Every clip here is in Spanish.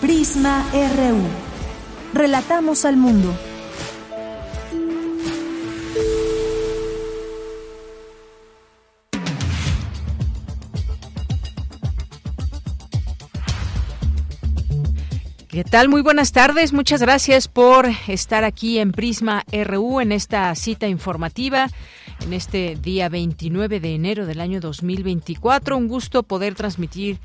Prisma RU. Relatamos al mundo. ¿Qué tal? Muy buenas tardes. Muchas gracias por estar aquí en Prisma RU en esta cita informativa en este día 29 de enero del año 2024. Un gusto poder transmitir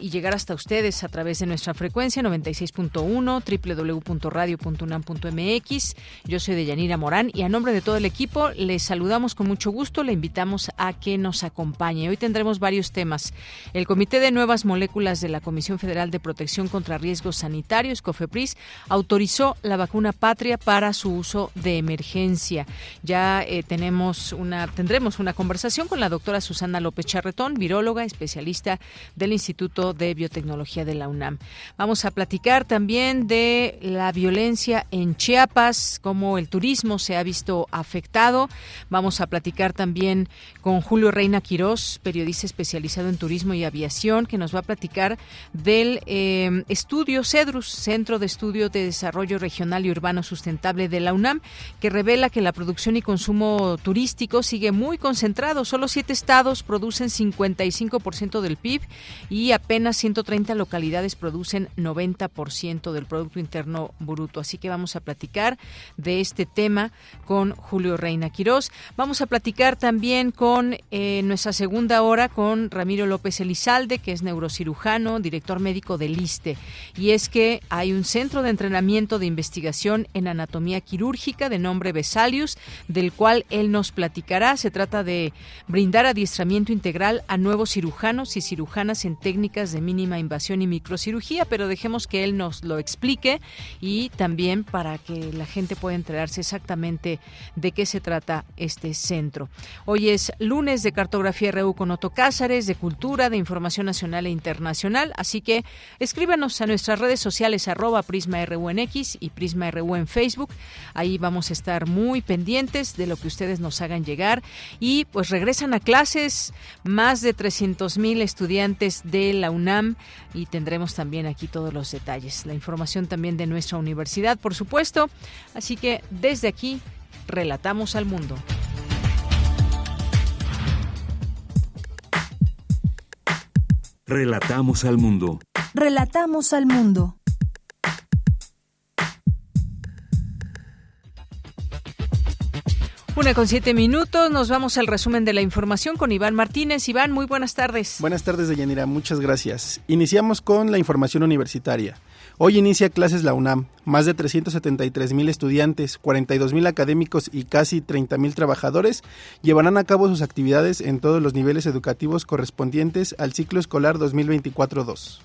y llegar hasta ustedes a través de nuestra frecuencia 96.1 www.radio.unam.mx. Yo soy Deyanira Morán y a nombre de todo el equipo les saludamos con mucho gusto, le invitamos a que nos acompañe. Hoy tendremos varios temas. El Comité de Nuevas Moléculas de la Comisión Federal de Protección contra Riesgos Sanitarios, COFEPRIS, autorizó la vacuna patria para su uso de emergencia. Ya eh, tenemos una, tendremos una conversación con la doctora Susana López Charretón, viróloga, especialista del Instituto de Biotecnología de la UNAM. Vamos a platicar también de la violencia en Chiapas, cómo el turismo se ha visto afectado. Vamos a platicar también con Julio Reina Quirós, periodista especializado en turismo y aviación, que nos va a platicar del eh, estudio CEDRUS, Centro de Estudio de Desarrollo Regional y Urbano Sustentable de la UNAM, que revela que la producción y consumo turístico sigue muy concentrado. Solo siete estados producen 55% del PIB y apenas 130 localidades producen 90% del Producto Interno Bruto. Así que vamos a platicar de este tema con Julio Reina Quirós. Vamos a platicar también con eh, nuestra segunda hora con Ramiro López Elizalde, que es neurocirujano, director médico del ISTE. Y es que hay un centro de entrenamiento de investigación en anatomía quirúrgica de nombre Vesalius, del cual él nos platicará. Se trata de brindar adiestramiento integral a nuevos cirujanos y cirujanas en técnicas de mínima invasión y microcirugía, pero dejemos que él nos lo explique y también para que la gente pueda enterarse exactamente de qué se trata este centro. Hoy es lunes de Cartografía RU con Otto Cázares, de Cultura, de Información Nacional e Internacional, así que escríbanos a nuestras redes sociales arroba Prisma RU y Prisma RU en Facebook. Ahí vamos a estar muy pendientes de lo que ustedes nos hagan llegar y pues regresan a clases más de 300 mil estudiantes de la UNAM y tendremos también aquí todos los detalles, la información también de nuestra universidad, por supuesto. Así que desde aquí relatamos al mundo. Relatamos al mundo. Relatamos al mundo. Una con siete minutos, nos vamos al resumen de la información con Iván Martínez. Iván, muy buenas tardes. Buenas tardes, Deyanira, muchas gracias. Iniciamos con la información universitaria. Hoy inicia clases la UNAM. Más de 373 mil estudiantes, 42 mil académicos y casi 30 mil trabajadores llevarán a cabo sus actividades en todos los niveles educativos correspondientes al ciclo escolar 2024-2.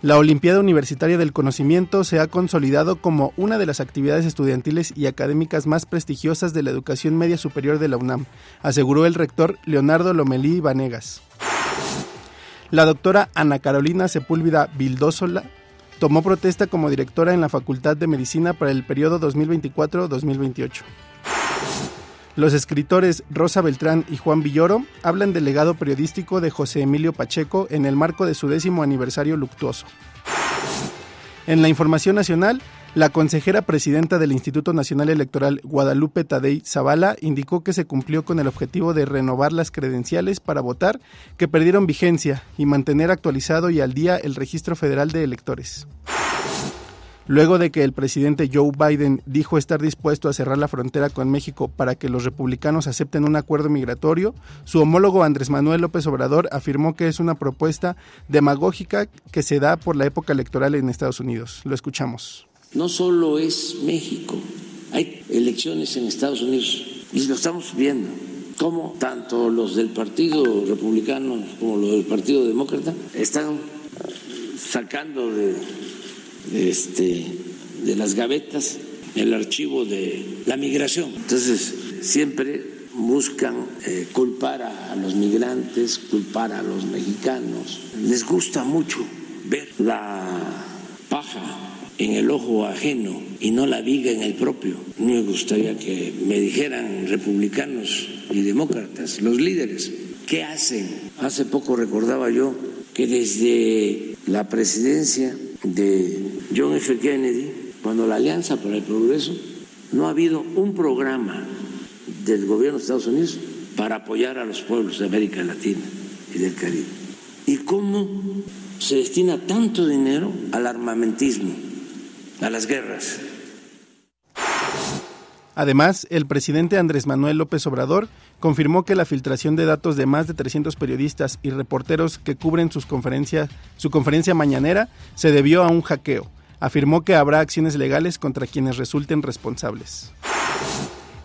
La Olimpiada Universitaria del Conocimiento se ha consolidado como una de las actividades estudiantiles y académicas más prestigiosas de la educación media superior de la UNAM, aseguró el rector Leonardo Lomelí Vanegas. La doctora Ana Carolina Sepúlveda Vildósola tomó protesta como directora en la Facultad de Medicina para el periodo 2024-2028. Los escritores Rosa Beltrán y Juan Villoro hablan del legado periodístico de José Emilio Pacheco en el marco de su décimo aniversario luctuoso. En la información nacional, la consejera presidenta del Instituto Nacional Electoral, Guadalupe Tadei Zavala, indicó que se cumplió con el objetivo de renovar las credenciales para votar que perdieron vigencia y mantener actualizado y al día el registro federal de electores. Luego de que el presidente Joe Biden dijo estar dispuesto a cerrar la frontera con México para que los republicanos acepten un acuerdo migratorio, su homólogo Andrés Manuel López Obrador afirmó que es una propuesta demagógica que se da por la época electoral en Estados Unidos. Lo escuchamos. No solo es México, hay elecciones en Estados Unidos y lo estamos viendo. cómo tanto los del Partido Republicano como los del Partido Demócrata están sacando de, este, de las gavetas el archivo de la migración. Entonces, siempre buscan eh, culpar a los migrantes, culpar a los mexicanos. Les gusta mucho ver la paja en el ojo ajeno y no la viga en el propio. Me gustaría que me dijeran republicanos y demócratas, los líderes, ¿qué hacen? Hace poco recordaba yo que desde la presidencia de John F. Kennedy, cuando la Alianza para el Progreso, no ha habido un programa del gobierno de Estados Unidos para apoyar a los pueblos de América Latina y del Caribe. ¿Y cómo se destina tanto dinero al armamentismo, a las guerras? Además, el presidente Andrés Manuel López Obrador confirmó que la filtración de datos de más de 300 periodistas y reporteros que cubren sus conferencias, su conferencia mañanera se debió a un hackeo. Afirmó que habrá acciones legales contra quienes resulten responsables.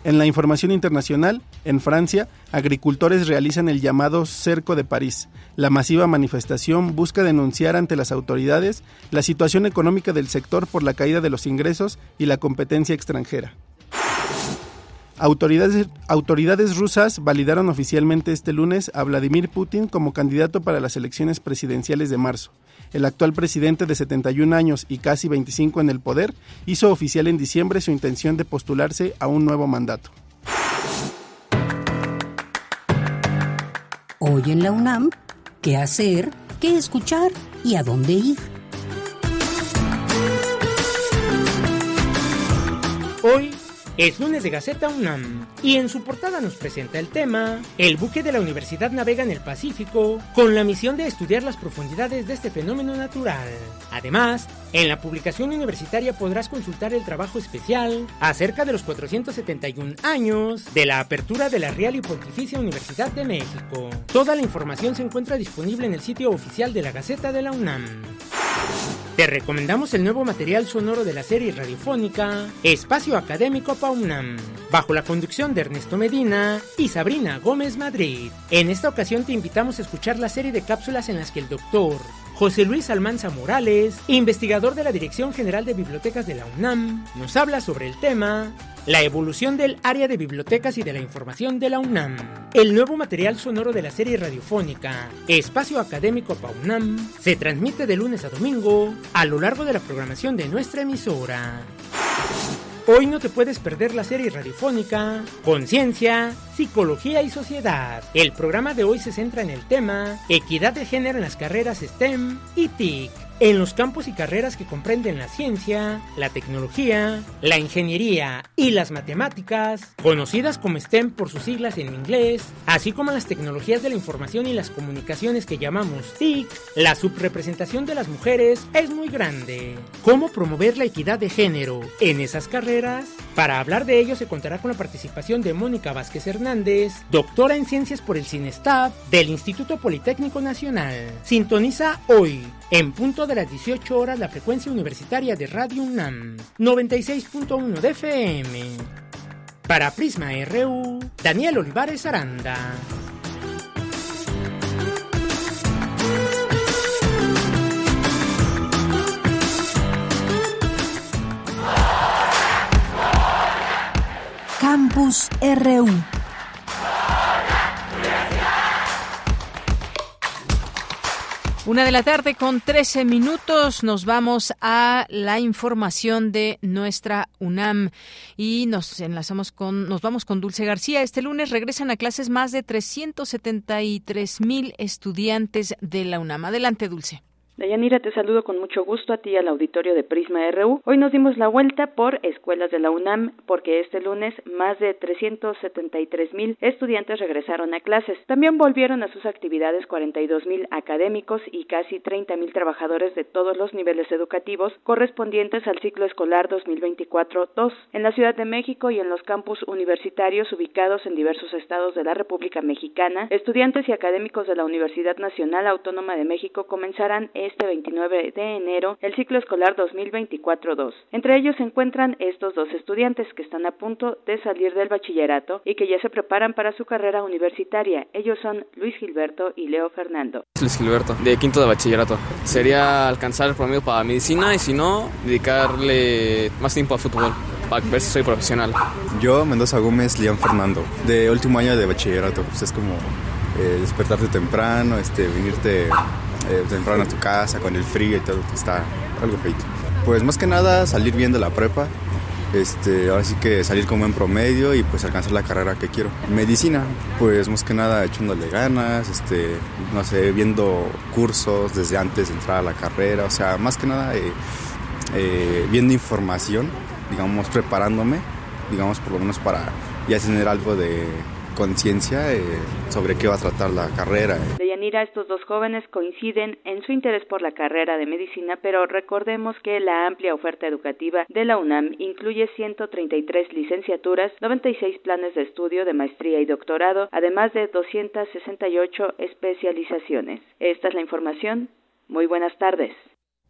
En la información internacional, en Francia, agricultores realizan el llamado Cerco de París. La masiva manifestación busca denunciar ante las autoridades la situación económica del sector por la caída de los ingresos y la competencia extranjera. Autoridades, autoridades rusas validaron oficialmente este lunes a Vladimir Putin como candidato para las elecciones presidenciales de marzo. El actual presidente de 71 años y casi 25 en el poder hizo oficial en diciembre su intención de postularse a un nuevo mandato. Hoy en la UNAM, ¿qué hacer? ¿Qué escuchar? ¿Y a dónde ir? Hoy es lunes de Gaceta UNAM y en su portada nos presenta el tema El buque de la universidad navega en el Pacífico con la misión de estudiar las profundidades de este fenómeno natural. Además, en la publicación universitaria podrás consultar el trabajo especial acerca de los 471 años de la apertura de la Real y Pontificia Universidad de México. Toda la información se encuentra disponible en el sitio oficial de la Gaceta de la UNAM. Te recomendamos el nuevo material sonoro de la serie radiofónica Espacio Académico Paunam, bajo la conducción de Ernesto Medina y Sabrina Gómez Madrid. En esta ocasión te invitamos a escuchar la serie de cápsulas en las que el doctor José Luis Almanza Morales, investigador de la Dirección General de Bibliotecas de la UNAM, nos habla sobre el tema la evolución del área de bibliotecas y de la información de la UNAM. El nuevo material sonoro de la serie radiofónica Espacio Académico PAUNAM se transmite de lunes a domingo a lo largo de la programación de nuestra emisora. Hoy no te puedes perder la serie radiofónica Conciencia, Psicología y Sociedad. El programa de hoy se centra en el tema Equidad de género en las carreras STEM y TIC en los campos y carreras que comprenden la ciencia, la tecnología, la ingeniería y las matemáticas, conocidas como STEM por sus siglas en inglés, así como las tecnologías de la información y las comunicaciones que llamamos TIC, la subrepresentación de las mujeres es muy grande. ¿Cómo promover la equidad de género en esas carreras? Para hablar de ello se contará con la participación de Mónica Vázquez Hernández, doctora en ciencias por el CINESTAF del Instituto Politécnico Nacional. Sintoniza hoy en punto de las 18 horas la frecuencia universitaria de Radio UNAM, 96.1 de FM. Para Prisma RU, Daniel Olivares Aranda. Campus RU. Una de la tarde con 13 minutos nos vamos a la información de nuestra UNAM y nos enlazamos con, nos vamos con Dulce García. Este lunes regresan a clases más de 373 mil estudiantes de la UNAM. Adelante, Dulce. Dayanira, te saludo con mucho gusto a ti al auditorio de Prisma RU. Hoy nos dimos la vuelta por escuelas de la UNAM porque este lunes más de 373 mil estudiantes regresaron a clases. También volvieron a sus actividades 42 mil académicos y casi 30 mil trabajadores de todos los niveles educativos correspondientes al ciclo escolar 2024-2. En la Ciudad de México y en los campus universitarios ubicados en diversos estados de la República Mexicana, estudiantes y académicos de la Universidad Nacional Autónoma de México comenzarán este 29 de enero el ciclo escolar 2024-2. Entre ellos se encuentran estos dos estudiantes que están a punto de salir del bachillerato y que ya se preparan para su carrera universitaria. Ellos son Luis Gilberto y Leo Fernando. Luis Gilberto, de quinto de bachillerato. Sería alcanzar el promedio para medicina y si no, dedicarle más tiempo a fútbol para ver si soy profesional. Yo, Mendoza Gómez, León Fernando, de último año de bachillerato. Pues es como eh, despertarte temprano, este, venirte eh, temprano a tu casa con el frío y todo, está algo feito. Pues más que nada salir bien de la prepa, este, ahora sí que salir con buen promedio y pues alcanzar la carrera que quiero. Medicina, pues más que nada echándole ganas, este, no sé, viendo cursos desde antes de entrar a la carrera, o sea, más que nada eh, eh, viendo información, digamos, preparándome, digamos, por lo menos para ya tener algo de conciencia eh, sobre qué va a tratar la carrera. Yanira, estos dos jóvenes coinciden en su interés por la carrera de medicina, pero recordemos que la amplia oferta educativa de la UNAM incluye 133 licenciaturas, 96 planes de estudio de maestría y doctorado, además de 268 especializaciones. Esta es la información. Muy buenas tardes.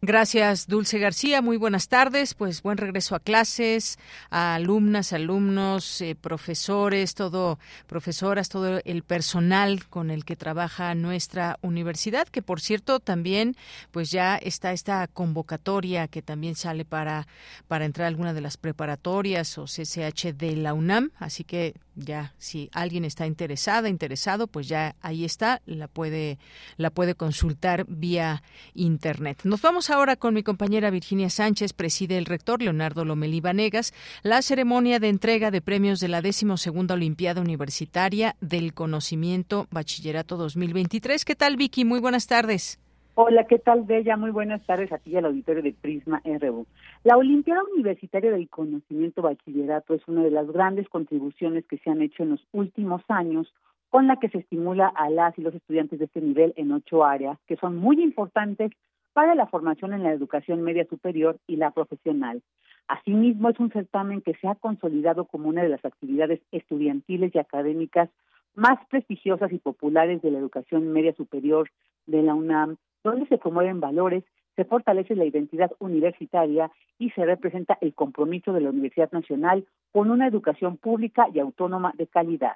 Gracias, Dulce García. Muy buenas tardes. Pues buen regreso a clases, a alumnas, alumnos, eh, profesores, todo, profesoras, todo el personal con el que trabaja nuestra universidad, que por cierto también, pues ya está esta convocatoria que también sale para, para entrar a alguna de las preparatorias o CCH de la UNAM. Así que ya si alguien está interesada, interesado, pues ya ahí está, la puede, la puede consultar vía internet. Nos vamos ahora con mi compañera Virginia Sánchez, preside el rector Leonardo Lomelí Vanegas, la ceremonia de entrega de premios de la decimosegunda Olimpiada Universitaria del Conocimiento Bachillerato 2023. ¿Qué tal, Vicky? Muy buenas tardes. Hola, ¿qué tal, Bella? Muy buenas tardes a ti al auditorio de Prisma RU. La Olimpiada Universitaria del Conocimiento Bachillerato es una de las grandes contribuciones que se han hecho en los últimos años con la que se estimula a las y los estudiantes de este nivel en ocho áreas que son muy importantes para la formación en la educación media superior y la profesional. Asimismo, es un certamen que se ha consolidado como una de las actividades estudiantiles y académicas más prestigiosas y populares de la educación media superior de la UNAM donde se promueven valores, se fortalece la identidad universitaria y se representa el compromiso de la Universidad Nacional con una educación pública y autónoma de calidad.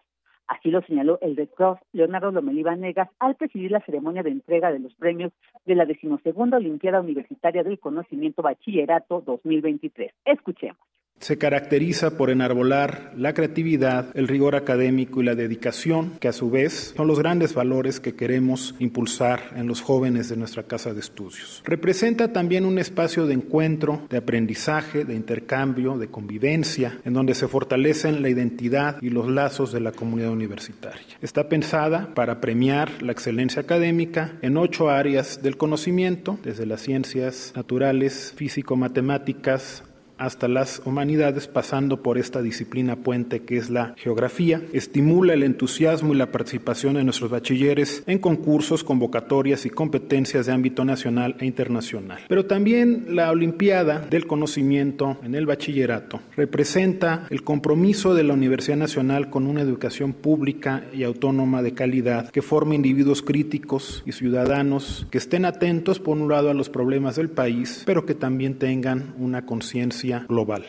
Así lo señaló el rector Leonardo Lomelí Negas al presidir la ceremonia de entrega de los premios de la decimosegunda Olimpiada Universitaria del Conocimiento Bachillerato 2023. Escuchemos se caracteriza por enarbolar la creatividad, el rigor académico y la dedicación, que a su vez son los grandes valores que queremos impulsar en los jóvenes de nuestra casa de estudios. Representa también un espacio de encuentro, de aprendizaje, de intercambio, de convivencia, en donde se fortalecen la identidad y los lazos de la comunidad universitaria. Está pensada para premiar la excelencia académica en ocho áreas del conocimiento, desde las ciencias naturales, físico-matemáticas, hasta las humanidades, pasando por esta disciplina puente que es la geografía, estimula el entusiasmo y la participación de nuestros bachilleres en concursos, convocatorias y competencias de ámbito nacional e internacional. Pero también la Olimpiada del Conocimiento en el Bachillerato representa el compromiso de la Universidad Nacional con una educación pública y autónoma de calidad que forme individuos críticos y ciudadanos que estén atentos por un lado a los problemas del país, pero que también tengan una conciencia global.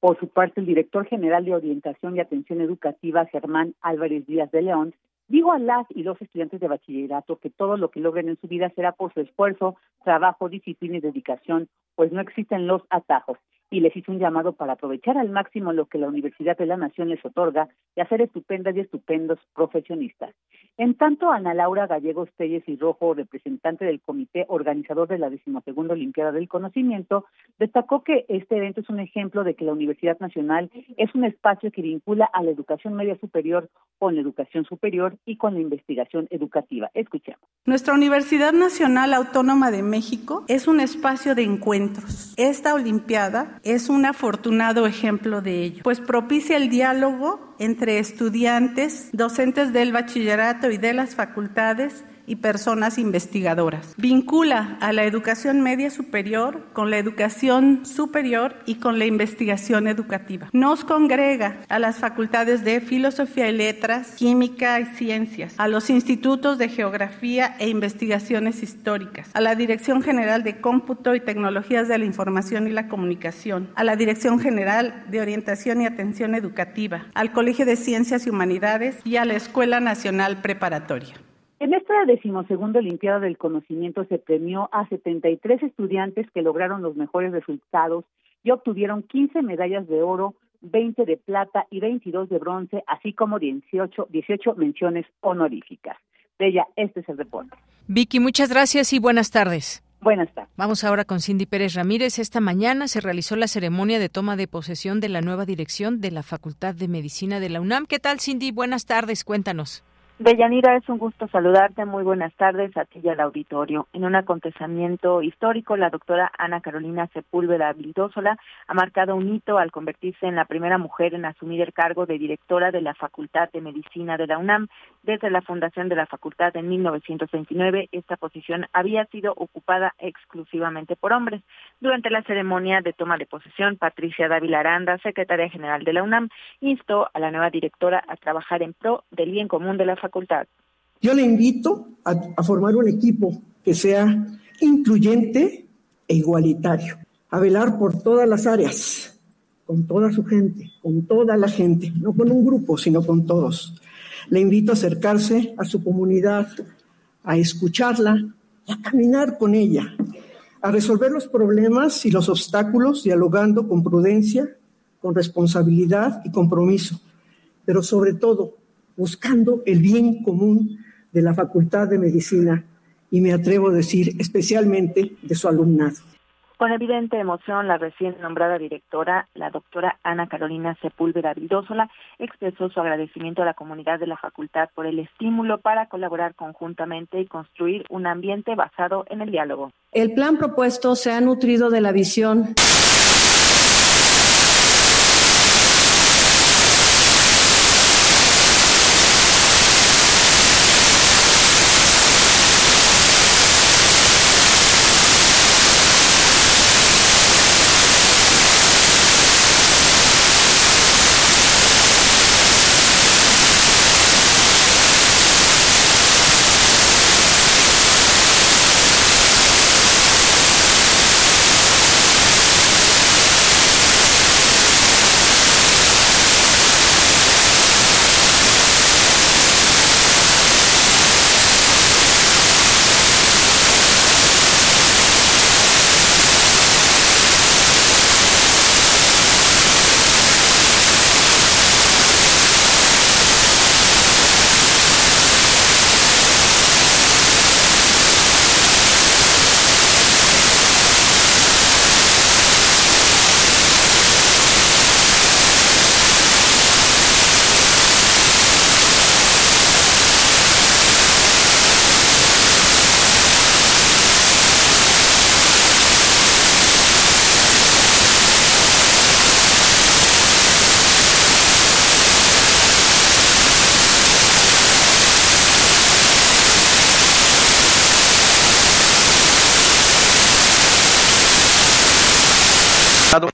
Por su parte, el director general de Orientación y Atención Educativa, Germán Álvarez Díaz de León, dijo a las y los estudiantes de bachillerato que todo lo que logren en su vida será por su esfuerzo, trabajo, disciplina y dedicación, pues no existen los atajos y les hizo un llamado para aprovechar al máximo lo que la Universidad de la Nación les otorga y hacer estupendas y estupendos profesionistas. En tanto, Ana Laura Gallegos Telles y Rojo, representante del comité organizador de la decimosegunda Olimpiada del Conocimiento, destacó que este evento es un ejemplo de que la Universidad Nacional es un espacio que vincula a la educación media superior con la educación superior y con la investigación educativa. Escuchemos. Nuestra Universidad Nacional Autónoma de México es un espacio de encuentros. Esta Olimpiada es un afortunado ejemplo de ello, pues propicia el diálogo entre estudiantes, docentes del bachillerato y de las facultades y personas investigadoras. Vincula a la educación media superior con la educación superior y con la investigación educativa. Nos congrega a las facultades de Filosofía y Letras, Química y Ciencias, a los institutos de Geografía e Investigaciones Históricas, a la Dirección General de Cómputo y Tecnologías de la Información y la Comunicación, a la Dirección General de Orientación y Atención Educativa, al Colegio de Ciencias y Humanidades y a la Escuela Nacional Preparatoria. En esta decimosegunda Olimpiada del Conocimiento se premió a 73 estudiantes que lograron los mejores resultados y obtuvieron 15 medallas de oro, 20 de plata y 22 de bronce, así como 18, 18 menciones honoríficas. Bella, este es el reporte. Vicky, muchas gracias y buenas tardes. Buenas tardes. Vamos ahora con Cindy Pérez Ramírez. Esta mañana se realizó la ceremonia de toma de posesión de la nueva dirección de la Facultad de Medicina de la UNAM. ¿Qué tal, Cindy? Buenas tardes, cuéntanos. Deyanira, es un gusto saludarte. Muy buenas tardes a ti y al auditorio. En un acontecimiento histórico, la doctora Ana Carolina Sepúlveda Vildósola ha marcado un hito al convertirse en la primera mujer en asumir el cargo de directora de la Facultad de Medicina de la UNAM. Desde la fundación de la facultad en 1929, esta posición había sido ocupada exclusivamente por hombres. Durante la ceremonia de toma de posesión, Patricia Dávila Aranda, secretaria general de la UNAM, instó a la nueva directora a trabajar en pro del bien común de la facultad yo le invito a, formar un equipo que sea incluyente e igualitario, a velar por todas las áreas, con toda su gente, con toda la gente, no con un grupo, sino con todos. Le invito a acercarse a su comunidad, a escucharla a caminar con ella, a resolver los problemas y los obstáculos dialogando con prudencia, con responsabilidad y compromiso, pero sobre todo buscando el bien común de la Facultad de Medicina y me atrevo a decir especialmente de su alumnado. Con evidente emoción, la recién nombrada directora, la doctora Ana Carolina Sepúlveda Vidósola, expresó su agradecimiento a la comunidad de la facultad por el estímulo para colaborar conjuntamente y construir un ambiente basado en el diálogo. El plan propuesto se ha nutrido de la visión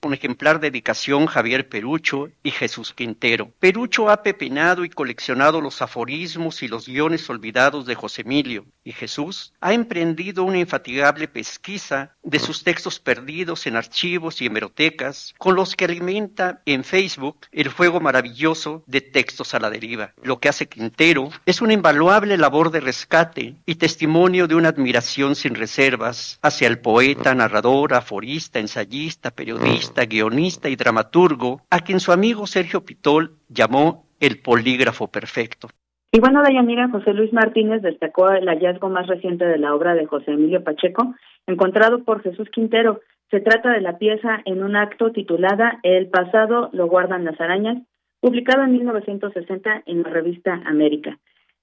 un ejemplar de dedicación Javier Perucho y Jesús Quintero. Perucho ha pepinado y coleccionado los aforismos y los guiones olvidados de José Emilio, y Jesús ha emprendido una infatigable pesquisa de sus textos perdidos en archivos y hemerotecas, con los que alimenta en Facebook el juego maravilloso de textos a la deriva. Lo que hace Quintero es una invaluable labor de rescate y testimonio de una admiración sin reservas hacia el poeta, narrador, aforista, ensayista, periodista, guionista y dramaturgo, a quien su amigo Sergio Pitol llamó el polígrafo perfecto. Y bueno, Dayanira, José Luis Martínez destacó el hallazgo más reciente de la obra de José Emilio Pacheco, encontrado por Jesús Quintero. Se trata de la pieza en un acto titulada El pasado lo guardan las arañas, publicado en 1960 en la revista América.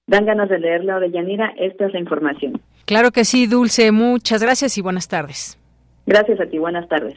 Dan ganas de leerla, Dayanira, esta es la información. Claro que sí, Dulce. Muchas gracias y buenas tardes. Gracias a ti, buenas tardes.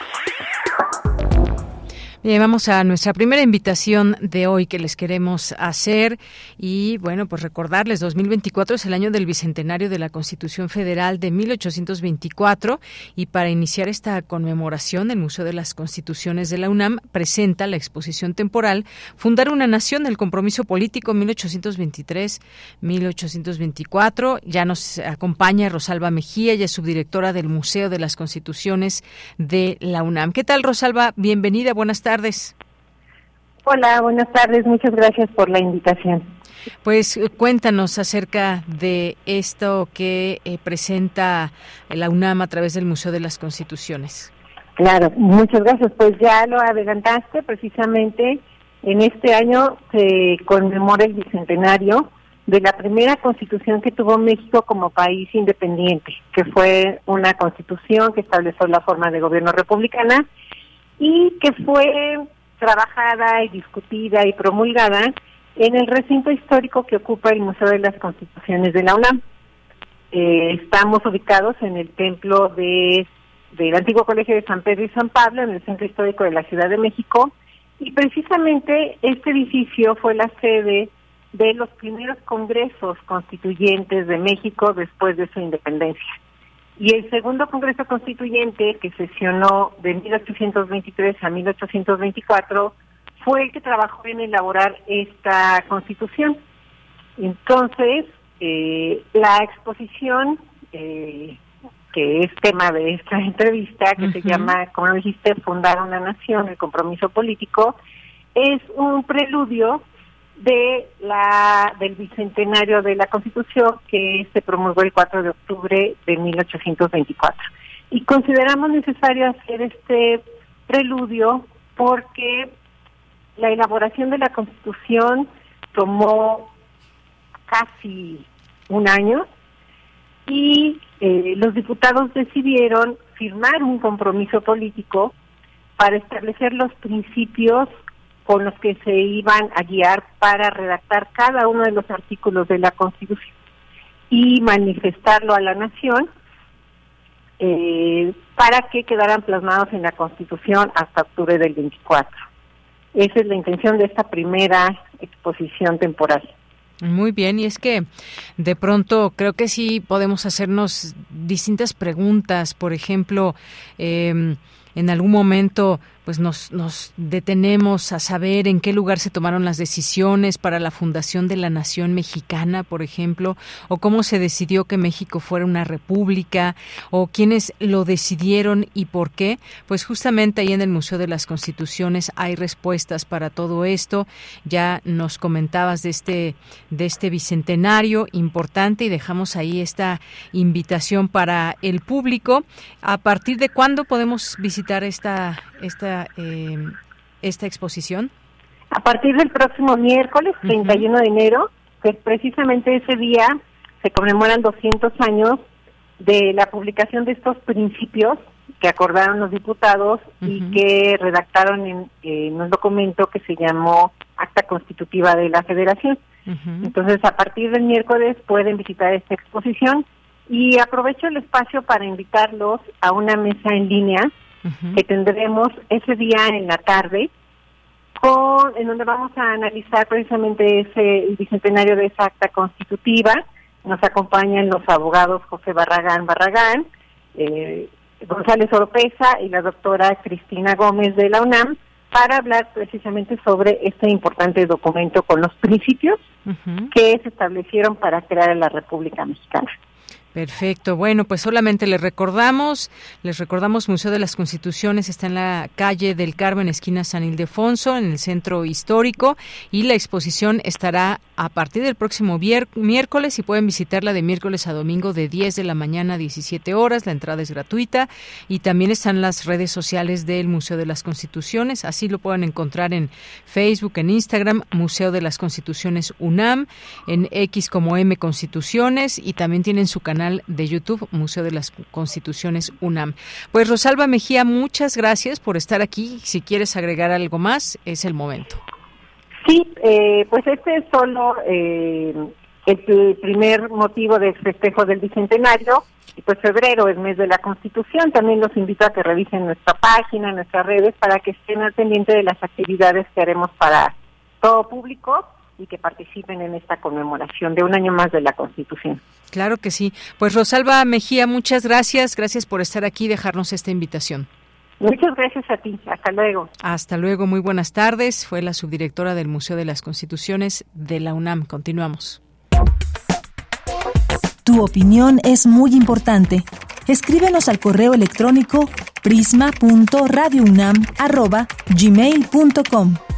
Bien, vamos a nuestra primera invitación de hoy que les queremos hacer y bueno, pues recordarles, 2024 es el año del Bicentenario de la Constitución Federal de 1824 y para iniciar esta conmemoración el Museo de las Constituciones de la UNAM presenta la exposición temporal Fundar una Nación, el Compromiso Político 1823-1824. Ya nos acompaña Rosalba Mejía, ella es subdirectora del Museo de las Constituciones de la UNAM. ¿Qué tal, Rosalba? Bienvenida, buenas tardes tardes. Hola, buenas tardes. Muchas gracias por la invitación. Pues eh, cuéntanos acerca de esto que eh, presenta la UNAM a través del Museo de las Constituciones. Claro, muchas gracias. Pues ya lo adelantaste, precisamente en este año se conmemora el bicentenario de la primera constitución que tuvo México como país independiente, que fue una constitución que estableció la forma de gobierno republicana y que fue trabajada y discutida y promulgada en el recinto histórico que ocupa el Museo de las Constituciones de la UNAM. Eh, estamos ubicados en el templo de del antiguo colegio de San Pedro y San Pablo, en el centro histórico de la Ciudad de México, y precisamente este edificio fue la sede de los primeros congresos constituyentes de México después de su independencia. Y el segundo Congreso Constituyente, que sesionó de 1823 a 1824, fue el que trabajó en elaborar esta constitución. Entonces, eh, la exposición, eh, que es tema de esta entrevista, que se llama, como dijiste, Fundar una Nación, el compromiso político, es un preludio de la del bicentenario de la Constitución que se promulgó el 4 de octubre de 1824. Y consideramos necesario hacer este preludio porque la elaboración de la Constitución tomó casi un año y eh, los diputados decidieron firmar un compromiso político para establecer los principios con los que se iban a guiar para redactar cada uno de los artículos de la Constitución y manifestarlo a la nación eh, para que quedaran plasmados en la Constitución hasta octubre del 24. Esa es la intención de esta primera exposición temporal. Muy bien, y es que de pronto creo que sí podemos hacernos distintas preguntas. Por ejemplo, eh, en algún momento pues nos, nos detenemos a saber en qué lugar se tomaron las decisiones para la fundación de la nación mexicana, por ejemplo, o cómo se decidió que México fuera una república, o quiénes lo decidieron y por qué. Pues justamente ahí en el Museo de las Constituciones hay respuestas para todo esto. Ya nos comentabas de este, de este bicentenario importante y dejamos ahí esta invitación para el público. ¿A partir de cuándo podemos visitar esta, esta eh, esta exposición? A partir del próximo miércoles, 31 de enero, que precisamente ese día se conmemoran 200 años de la publicación de estos principios que acordaron los diputados y que redactaron en, un documento que se llamó Acta Constitutiva de la Federación. Entonces, a partir del miércoles pueden visitar esta exposición y aprovecho el espacio para invitarlos a una mesa en línea que tendremos ese día en la tarde, con, en donde vamos a analizar precisamente ese bicentenario de esa acta constitutiva. Nos acompañan los abogados José Barragán Barragán, eh, González Oropesa y la doctora Cristina Gómez de la UNAM para hablar precisamente sobre este importante documento con los principios que se establecieron para crear la República Mexicana. Perfecto. Bueno, pues solamente les recordamos, les recordamos Museo de las Constituciones está en la calle del Carmen, esquina San Ildefonso, en el centro histórico, y la exposición estará a partir del próximo miércoles y pueden visitarla de miércoles a domingo de 10 de la mañana a 17 horas. La entrada es gratuita y también están las redes sociales del Museo de las Constituciones. Así lo pueden encontrar en Facebook, en Instagram, Museo de las Constituciones UNAM, en X como M Constituciones y también tienen su canal de YouTube, Museo de las Constituciones UNAM. Pues Rosalba Mejía, muchas gracias por estar aquí. Si quieres agregar algo más, es el momento. Sí, eh, pues este es solo eh, el primer motivo del festejo del Bicentenario. Y pues febrero es mes de la Constitución. También los invito a que revisen nuestra página, nuestras redes, para que estén al pendiente de las actividades que haremos para todo público y que participen en esta conmemoración de un año más de la Constitución. Claro que sí. Pues Rosalba Mejía, muchas gracias. Gracias por estar aquí y dejarnos esta invitación. Muchas gracias a ti. Hasta luego. Hasta luego. Muy buenas tardes. Fue la subdirectora del Museo de las Constituciones de la UNAM. Continuamos. Tu opinión es muy importante. Escríbenos al correo electrónico prisma.radiounam@gmail.com.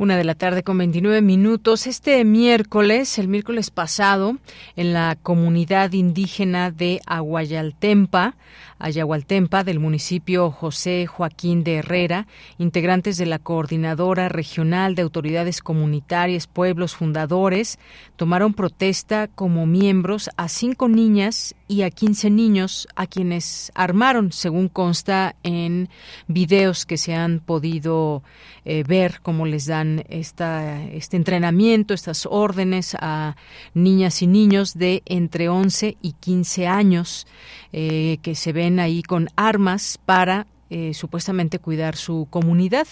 Una de la tarde con 29 minutos. Este miércoles, el miércoles pasado, en la comunidad indígena de Aguayaltempa, Ayahualtempa, del municipio José Joaquín de Herrera, integrantes de la Coordinadora Regional de Autoridades Comunitarias Pueblos Fundadores, tomaron protesta como miembros a cinco niñas y a 15 niños a quienes armaron, según consta en videos que se han podido eh, ver cómo les dan esta, este entrenamiento, estas órdenes a niñas y niños de entre 11 y 15 años eh, que se ven ahí con armas para eh, supuestamente cuidar su comunidad,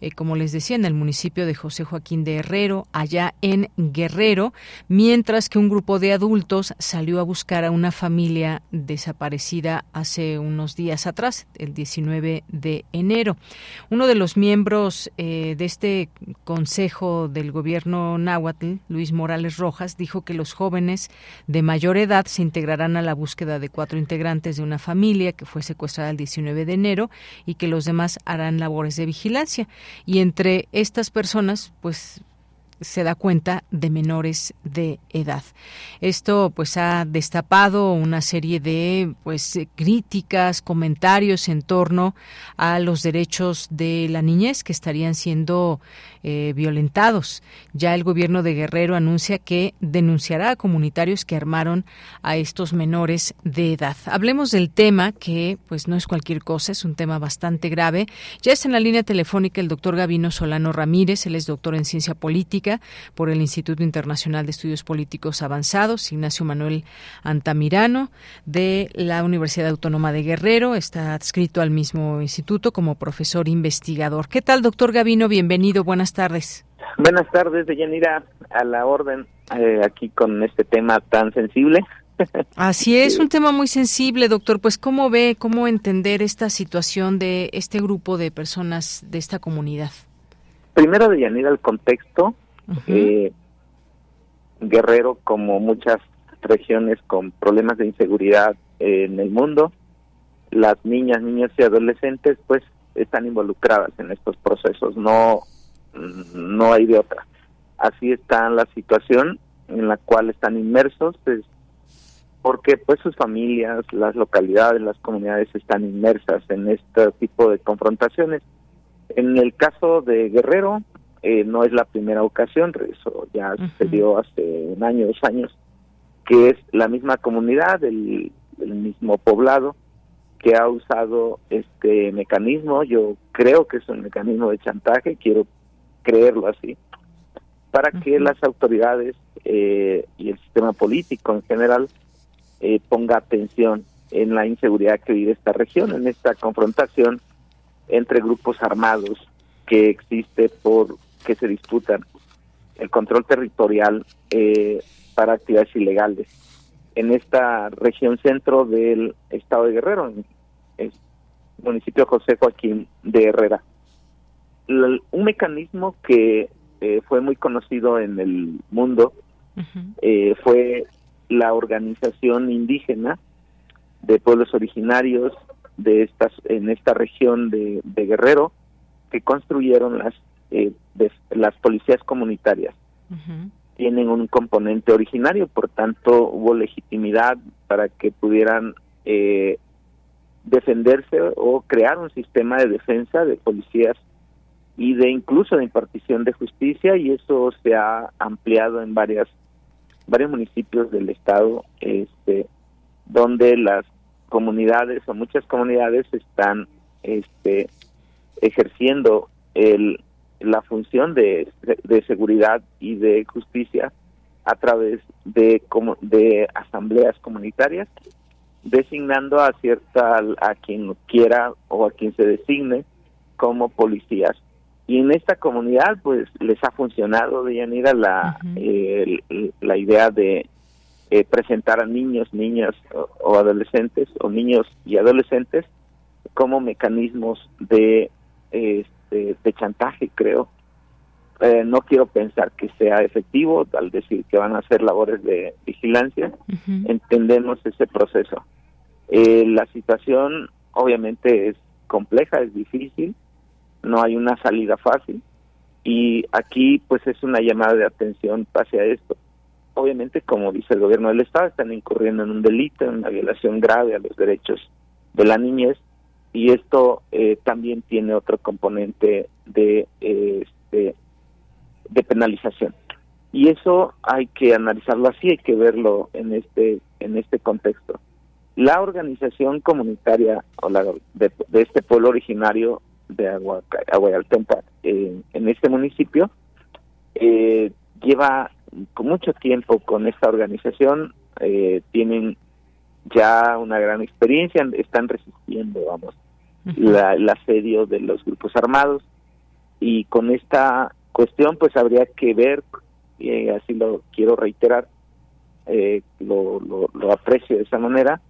eh, como les decía, en el municipio de José Joaquín de Herrero, allá en Guerrero, mientras que un grupo de adultos salió a buscar a una familia desaparecida hace unos días atrás, el 19 de enero. Uno de los miembros eh, de este consejo del gobierno náhuatl, Luis Morales Rojas, dijo que los jóvenes de mayor edad se integrarán a la búsqueda de cuatro integrantes de una familia que fue secuestrada el 19 de enero y que los demás harán labores de vigilancia. Y entre estas personas, pues se da cuenta de menores de edad. Esto pues ha destapado una serie de pues críticas, comentarios en torno a los derechos de la niñez que estarían siendo eh, violentados. Ya el gobierno de Guerrero anuncia que denunciará a comunitarios que armaron a estos menores de edad. Hablemos del tema que pues no es cualquier cosa, es un tema bastante grave. Ya está en la línea telefónica el doctor Gavino Solano Ramírez, él es doctor en ciencia política por el Instituto Internacional de Estudios Políticos Avanzados, Ignacio Manuel Antamirano de la Universidad Autónoma de Guerrero, está adscrito al mismo instituto como profesor investigador. ¿Qué tal, doctor Gavino? Bienvenido, buenas tardes. Buenas tardes, Deyanira, a la orden eh, aquí con este tema tan sensible. Así es, un tema muy sensible, doctor. Pues, ¿cómo ve, cómo entender esta situación de este grupo de personas de esta comunidad? Primero, Deyanira, el contexto. Eh, Guerrero, como muchas regiones con problemas de inseguridad en el mundo, las niñas, niños y adolescentes, pues, están involucradas en estos procesos. No no hay de otra. Así está la situación en la cual están inmersos, es porque pues sus familias, las localidades, las comunidades están inmersas en este tipo de confrontaciones. En el caso de Guerrero, eh, no es la primera ocasión, eso ya sucedió hace un año, dos años, que es la misma comunidad, el, el mismo poblado, que ha usado este mecanismo, yo creo que es un mecanismo de chantaje, quiero creerlo así, para que las autoridades eh, y el sistema político en general eh, ponga atención en la inseguridad que vive esta región, en esta confrontación entre grupos armados que existe por que se disputan el control territorial eh, para actividades ilegales en esta región centro del estado de Guerrero, en el municipio José Joaquín de Herrera un mecanismo que eh, fue muy conocido en el mundo eh, fue la organización indígena de pueblos originarios de estas en esta región de, Guerrero que construyeron las eh, las policías comunitarias. Tienen un componente originario, por tanto hubo legitimidad para que pudieran eh, defenderse o crear un sistema de defensa de policías y de incluso de impartición de justicia y eso se ha ampliado en varias varios municipios del estado este donde las comunidades o muchas comunidades están este ejerciendo el la función de, de seguridad y de justicia a través de de asambleas comunitarias designando a cierta a quien quiera o a quien se designe como policías y en esta comunidad pues les ha funcionado de Yanira la la idea de eh, presentar a niños niñas o, adolescentes o niños y adolescentes como mecanismos de este, de chantaje creo. Eh, no quiero pensar que sea efectivo al decir que van a hacer labores de vigilancia. Entendemos ese proceso. Eh, la situación obviamente es compleja es difícil no hay una salida fácil. Y aquí pues es una llamada de atención hacia esto. Obviamente, como dice el gobierno del Estado, están incurriendo en un delito, en una violación grave a los derechos de la niñez. Y esto eh, también tiene otro componente de este de penalización. Y eso hay que analizarlo así hay que verlo en este en este contexto. La organización comunitaria o la de este pueblo originario de Aguayaltempa en, en este municipio eh, lleva con mucho tiempo con esta organización eh, tienen ya una gran experiencia están resistiendo vamos la, el asedio de los grupos armados y con esta cuestión pues habría que ver y así lo quiero reiterar eh, lo, lo, lo aprecio de esa manera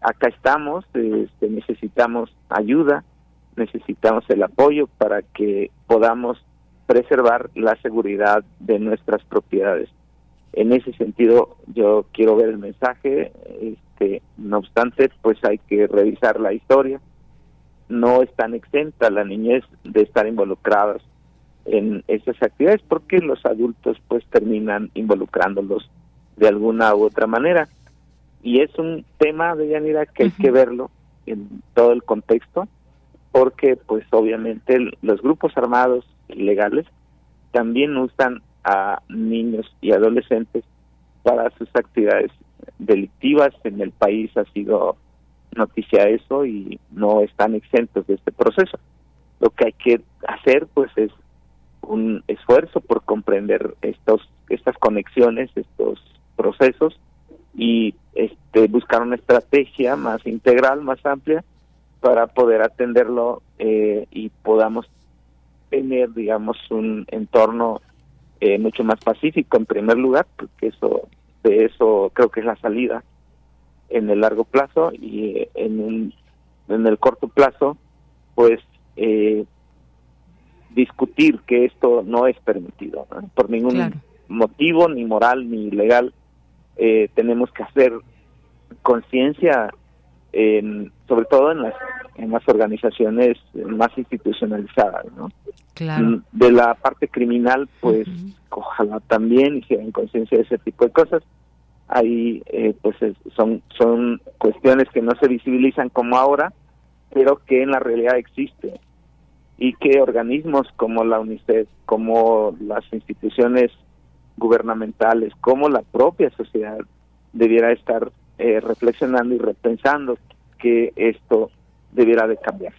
acá estamos este, necesitamos ayuda necesitamos el apoyo para que podamos preservar la seguridad de nuestras propiedades. En ese sentido, yo quiero ver el mensaje, este, no obstante, pues hay que revisar la historia. No están exenta la niñez de estar involucradas en esas actividades porque los adultos pues terminan involucrándolos de alguna u otra manera. Y es un tema de Yanira que hay que verlo en todo el contexto porque pues obviamente los grupos armados ilegales también usan a niños y adolescentes para sus actividades delictivas. En el país ha sido noticia eso y no están exentos de este proceso. Lo que hay que hacer pues es un esfuerzo por comprender estos estas conexiones estos procesos y este buscar una estrategia más integral más amplia para poder atenderlo eh, y podamos tener, digamos, un entorno eh, mucho más pacífico. En primer lugar, porque eso de eso creo que es la salida en el largo plazo y en un, en el corto plazo, pues eh, discutir que esto no es permitido por ningún motivo ni moral ni legal tenemos que hacer conciencia sobre todo en las en las organizaciones más institucionalizadas, ¿no? Claro. De la parte criminal, pues ojalá también hicieran conciencia de ese tipo de cosas. Ahí, eh, pues son son cuestiones que no se visibilizan como ahora, pero que en la realidad existen y que organismos como la UNICEF, como las instituciones gubernamentales, como la propia sociedad debiera estar eh, reflexionando y repensando que esto debiera de cambiar.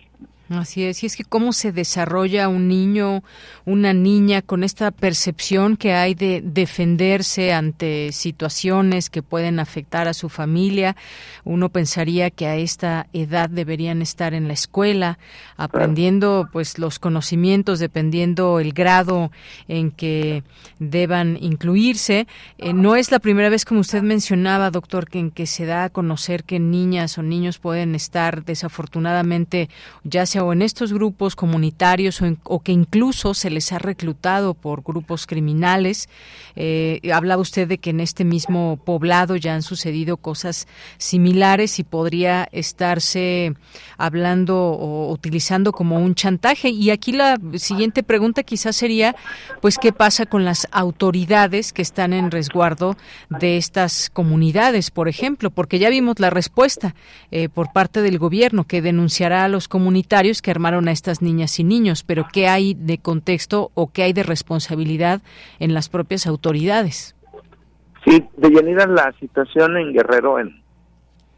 Así es, y es que cómo se desarrolla un niño, una niña con esta percepción que hay de defenderse ante situaciones que pueden afectar a su familia. Uno pensaría que a esta edad deberían estar en la escuela, aprendiendo pues los conocimientos dependiendo el grado en que deban incluirse. Eh, no es la primera vez como usted mencionaba, doctor, que en que se da a conocer que niñas o niños pueden estar desafortunadamente ya sea o en estos grupos comunitarios o, que incluso se les ha reclutado por grupos criminales. Eh, hablaba usted de que en este mismo poblado ya han sucedido cosas similares y podría estarse hablando o utilizando como un chantaje. Y aquí la siguiente pregunta quizás sería, pues, ¿qué pasa con las autoridades que están en resguardo de estas comunidades, por ejemplo? Porque ya vimos la respuesta eh, por parte del gobierno que denunciará a los comunitarios que armaron a estas niñas y niños, pero ¿qué hay de contexto o qué hay de responsabilidad en las propias autoridades? Sí, de Yanira la situación en Guerrero en,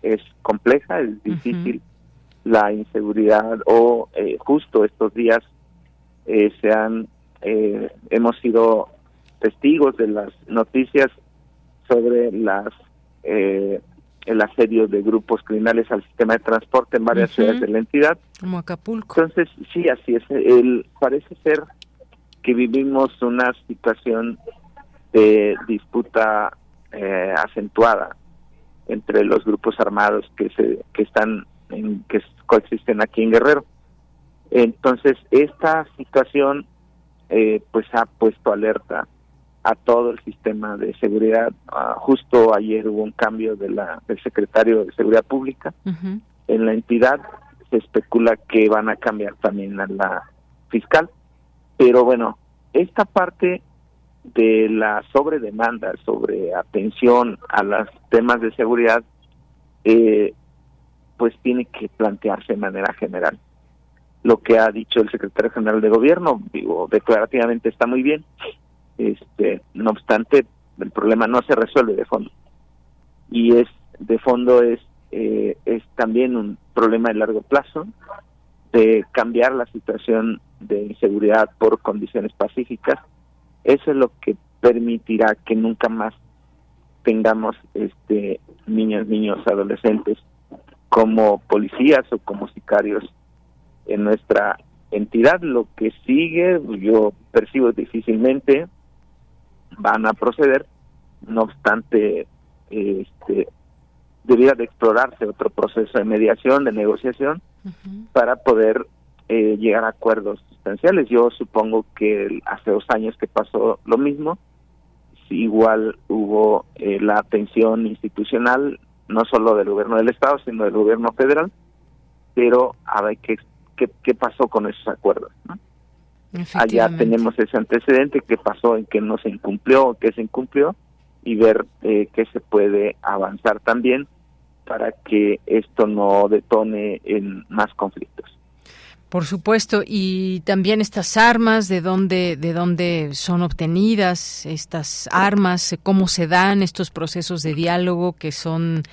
es compleja, es difícil. La inseguridad o eh, justo estos días eh, se han eh, hemos sido testigos de las noticias sobre las eh, el asedio de grupos criminales al sistema de transporte en varias ciudades de la entidad. Como Acapulco. Entonces, sí, así es. El, parece ser que vivimos una situación de disputa eh, acentuada entre los grupos armados que se que están en, que coexisten aquí en Guerrero. Entonces, esta situación eh, pues ha puesto alerta a todo el sistema de seguridad. Ah, justo ayer hubo un cambio de la, del secretario de Seguridad Pública en la entidad. Se especula que van a cambiar también a la fiscal. Pero bueno, esta parte de la sobredemanda, sobre atención a los temas de seguridad, eh, pues tiene que plantearse de manera general. Lo que ha dicho el secretario general de gobierno, digo, declarativamente está muy bien, este, no obstante, el problema no se resuelve de fondo. Y es de fondo es eh, es también un problema de largo plazo de cambiar la situación de inseguridad por condiciones pacíficas. Eso es lo que permitirá que nunca más tengamos este niños, niños, adolescentes como policías o como sicarios en nuestra entidad. Lo que sigue, yo percibo difícilmente van a proceder, no obstante, este, debiera de explorarse otro proceso de mediación, de negociación, para poder eh, llegar a acuerdos sustanciales. Yo supongo que hace dos años que pasó lo mismo, igual hubo eh, la atención institucional, no solo del gobierno del Estado, sino del gobierno federal, pero a ver qué, qué, qué pasó con esos acuerdos. ¿no? Allá tenemos ese antecedente que pasó en que no se incumplió, que se incumplió, y ver eh, qué se puede avanzar también para que esto no detone en más conflictos. Por supuesto, y también estas armas, de dónde, de dónde son obtenidas estas armas, cómo se dan estos procesos de diálogo que son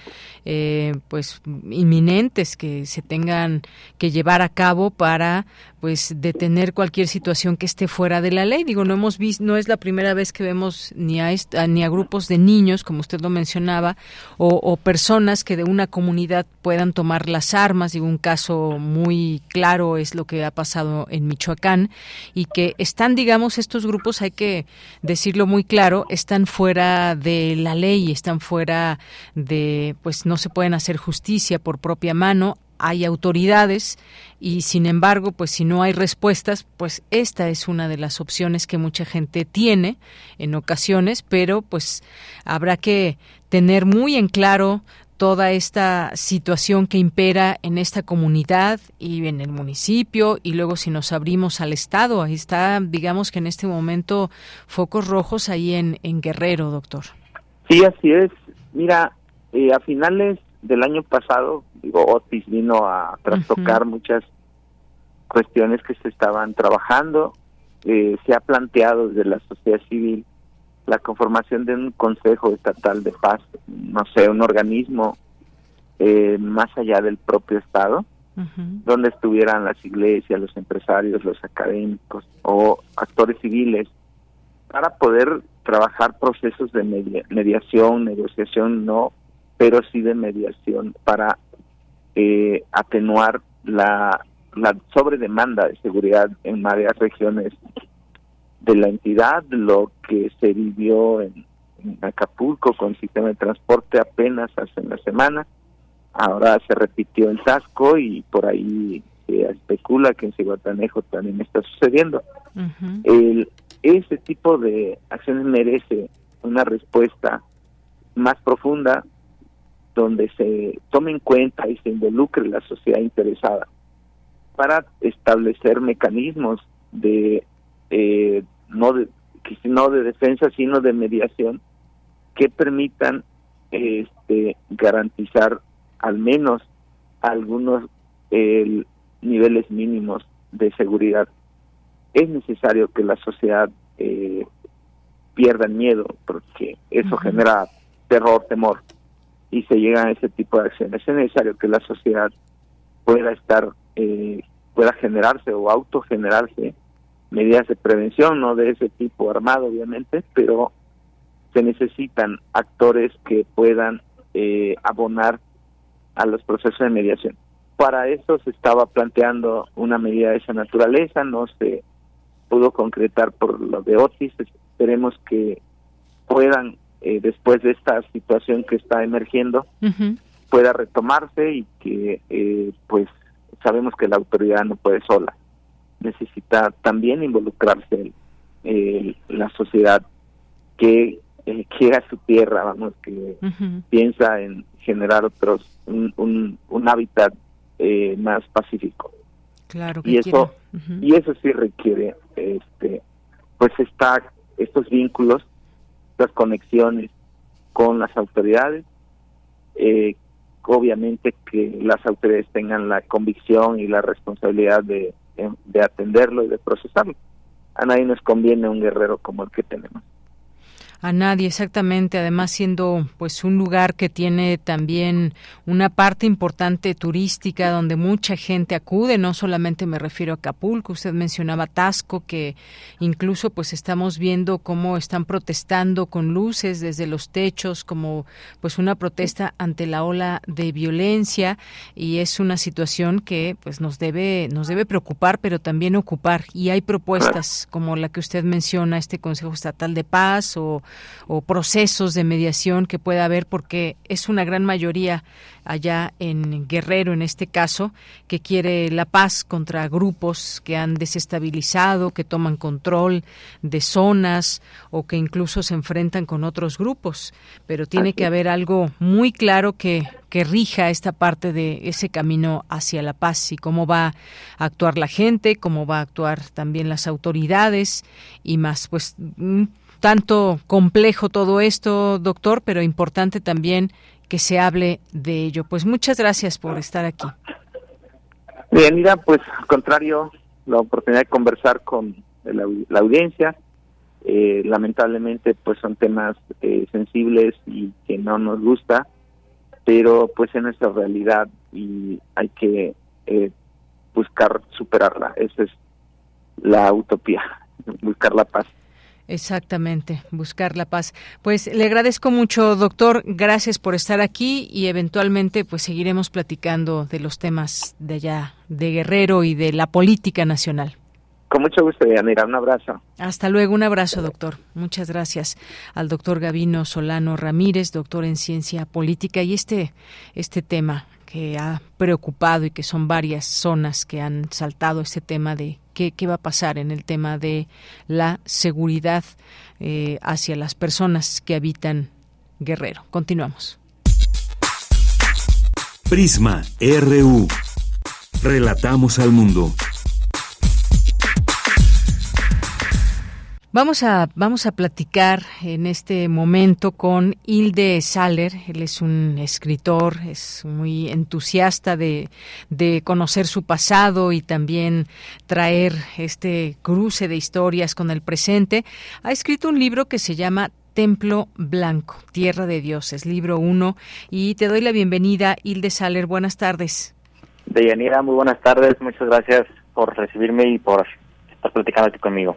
eh, pues inminentes que se tengan que llevar a cabo para pues detener cualquier situación que esté fuera de la ley. Digo, no hemos visto, no es la primera vez que vemos ni a ni a grupos de niños, como usted lo mencionaba, o, personas que de una comunidad puedan tomar las armas. Digo, un caso muy claro es lo que ha pasado en Michoacán y que están, digamos, estos grupos, hay que decirlo muy claro, están fuera de la ley, están fuera de, pues no se pueden hacer justicia por propia mano, hay autoridades y sin embargo, pues si no hay respuestas, pues esta es una de las opciones que mucha gente tiene en ocasiones, pero pues habrá que tener muy en claro toda esta situación que impera en esta comunidad y en el municipio y luego si nos abrimos al estado, ahí está, digamos que en este momento focos rojos ahí en, en Guerrero, doctor. Sí, así es. Mira, eh, a finales del año pasado, digo, Otis vino a trastocar muchas cuestiones que se estaban trabajando. Eh, se ha planteado desde la sociedad civil la conformación de un Consejo Estatal de Paz, no sé, un organismo eh, más allá del propio Estado, donde estuvieran las iglesias, los empresarios, los académicos o actores civiles, para poder trabajar procesos de mediación, negociación, no pero sí de mediación para eh, atenuar la, la sobredemanda de seguridad en varias regiones de la entidad, lo que se vivió en, Acapulco con el sistema de transporte apenas hace una semana, ahora se repitió en Tasco y por ahí se especula que en Ciguatanejo también está sucediendo. el, ese tipo de acciones merece una respuesta más profunda donde se tome en cuenta y se involucre la sociedad interesada para establecer mecanismos de eh, no de no de defensa sino de mediación que permitan este garantizar al menos algunos niveles mínimos de seguridad. Es necesario que la sociedad eh, pierda el miedo porque eso genera terror temor y se llega a ese tipo de acciones. Es necesario que la sociedad pueda estar eh, pueda generarse o autogenerarse medidas de prevención, no de ese tipo armado obviamente, pero se necesitan actores que puedan eh, abonar a los procesos de mediación. Para eso se estaba planteando una medida de esa naturaleza, no se pudo concretar por lo de Otis, esperemos que puedan, eh, después de esta situación que está emergiendo, pueda retomarse y que eh, pues sabemos que la autoridad no puede sola. Necesita también involucrarse la sociedad que eh, quiera su tierra, vamos, que piensa en generar otros, un, un, hábitat eh, más pacífico. Claro y eso y eso sí requiere este pues está estos vínculos estas conexiones con las autoridades eh, obviamente que las autoridades tengan la convicción y la responsabilidad de, de atenderlo y de procesarlo. A nadie nos conviene un guerrero como el que tenemos a nadie exactamente. Además siendo pues un lugar que tiene también una parte importante turística donde mucha gente acude no solamente me refiero a Acapulco usted mencionaba Tasco que incluso pues estamos viendo cómo están protestando con luces desde los techos como pues una protesta ante la ola de violencia. Y es una situación que pues nos debe nos debe preocupar pero también ocupar. Y hay propuestas como la que usted menciona este Consejo Estatal de Paz o o procesos de mediación que pueda haber, porque es una gran mayoría allá en Guerrero, en este caso, que quiere la paz contra grupos que han desestabilizado, que toman control de zonas o que incluso se enfrentan con otros grupos. Pero tiene que haber algo muy claro que, que rija esta parte de ese camino hacia la paz y cómo va a actuar la gente, cómo va a actuar también las autoridades y más. Pues tanto complejo todo esto, doctor, pero importante también que se hable de ello. Pues muchas gracias por estar aquí. Bien, mira, pues al contrario, la oportunidad de conversar con la, audiencia. Eh, lamentablemente, pues son temas eh, sensibles y que no nos gusta, pero pues en nuestra realidad y hay que eh, buscar superarla. Esa es la utopía, buscar la paz. Exactamente, buscar la paz. Pues le agradezco mucho, doctor. Gracias por estar aquí y eventualmente pues seguiremos platicando de los temas de allá, de Guerrero y de la política nacional. Con mucho gusto, Yanira. Un abrazo. Hasta luego. Un abrazo, doctor. Muchas gracias al doctor Gavino Solano Ramírez, doctor en ciencia política y este, este tema que ha preocupado y que son varias zonas que han saltado este tema de qué, qué va a pasar en el tema de la seguridad eh, hacia las personas que habitan Guerrero. Continuamos. Prisma RU. Relatamos al mundo. Vamos a, vamos a platicar en este momento con Hilde Saller. Él es un escritor, es muy entusiasta de, de conocer su pasado y también traer este cruce de historias con el presente. Ha escrito un libro que se llama Templo Blanco, Tierra de Dioses, libro 1. Y te doy la bienvenida, Hilde Saller. Buenas tardes. Deyanira, muy buenas tardes. Muchas gracias por recibirme y por estar platicando aquí conmigo.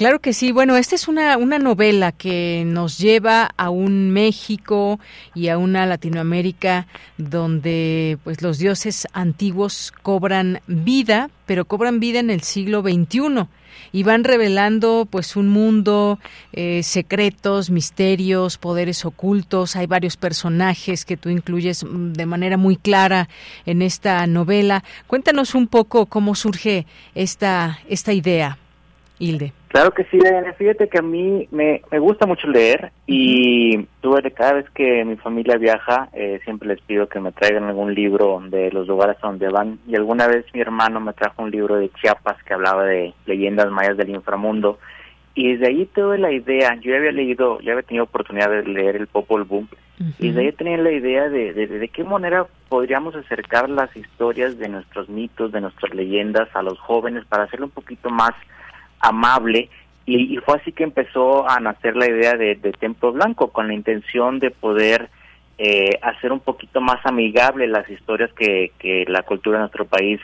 Claro que sí. Bueno, esta es una, una novela que nos lleva a un México y a una Latinoamérica donde pues los dioses antiguos cobran vida, pero cobran vida en el siglo XXI y van revelando pues un mundo, eh, secretos, misterios, poderes ocultos. Hay varios personajes que tú incluyes mm, de manera muy clara en esta novela. Cuéntanos un poco cómo surge esta, esta idea, Hilde. Claro que sí, Diana. Fíjate que a mí me, me gusta mucho leer y tuve de cada vez que mi familia viaja, eh, siempre les pido que me traigan algún libro de los lugares a donde van. Y alguna vez mi hermano me trajo un libro de Chiapas que hablaba de leyendas mayas del inframundo. Y desde ahí tuve la idea, yo ya había leído, ya había tenido oportunidad de leer el Popol Vuh, y desde ahí tenía la idea de, de, de qué manera podríamos acercar las historias de nuestros mitos, de nuestras leyendas a los jóvenes para hacerlo un poquito más amable y, fue así que empezó a nacer la idea de, Templo Blanco con la intención de poder eh, hacer un poquito más amigable las historias que, que la cultura de nuestro país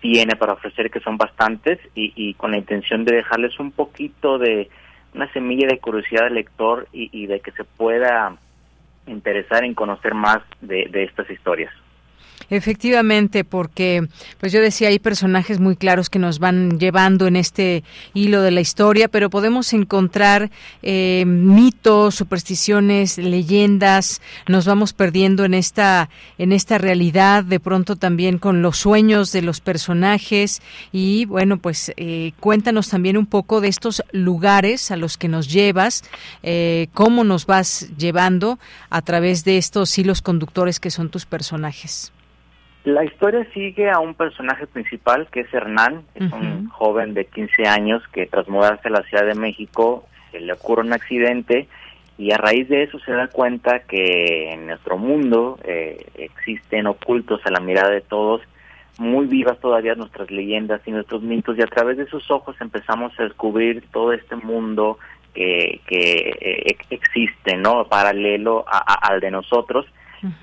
tiene para ofrecer, que son bastantes, y, con la intención de dejarles un poquito de una semilla de curiosidad del lector y, de que se pueda interesar en conocer más de estas historias. Efectivamente, porque pues yo decía hay personajes muy claros que nos van llevando en este hilo de la historia, pero podemos encontrar eh, mitos, supersticiones, leyendas, nos vamos perdiendo en esta en esta realidad, de pronto también con los sueños de los personajes y bueno pues eh, cuéntanos también un poco de estos lugares a los que nos llevas, eh, cómo nos vas llevando a través de estos hilos conductores que son tus personajes. La historia sigue a un personaje principal que es Hernán, es un joven de 15 años que tras mudarse a la Ciudad de México se le ocurre un accidente y a raíz de eso se da cuenta que en nuestro mundo eh, existen ocultos a la mirada de todos muy vivas todavía nuestras leyendas y nuestros mitos y a través de sus ojos empezamos a descubrir todo este mundo que, que eh, existe, ¿no? Paralelo al de nosotros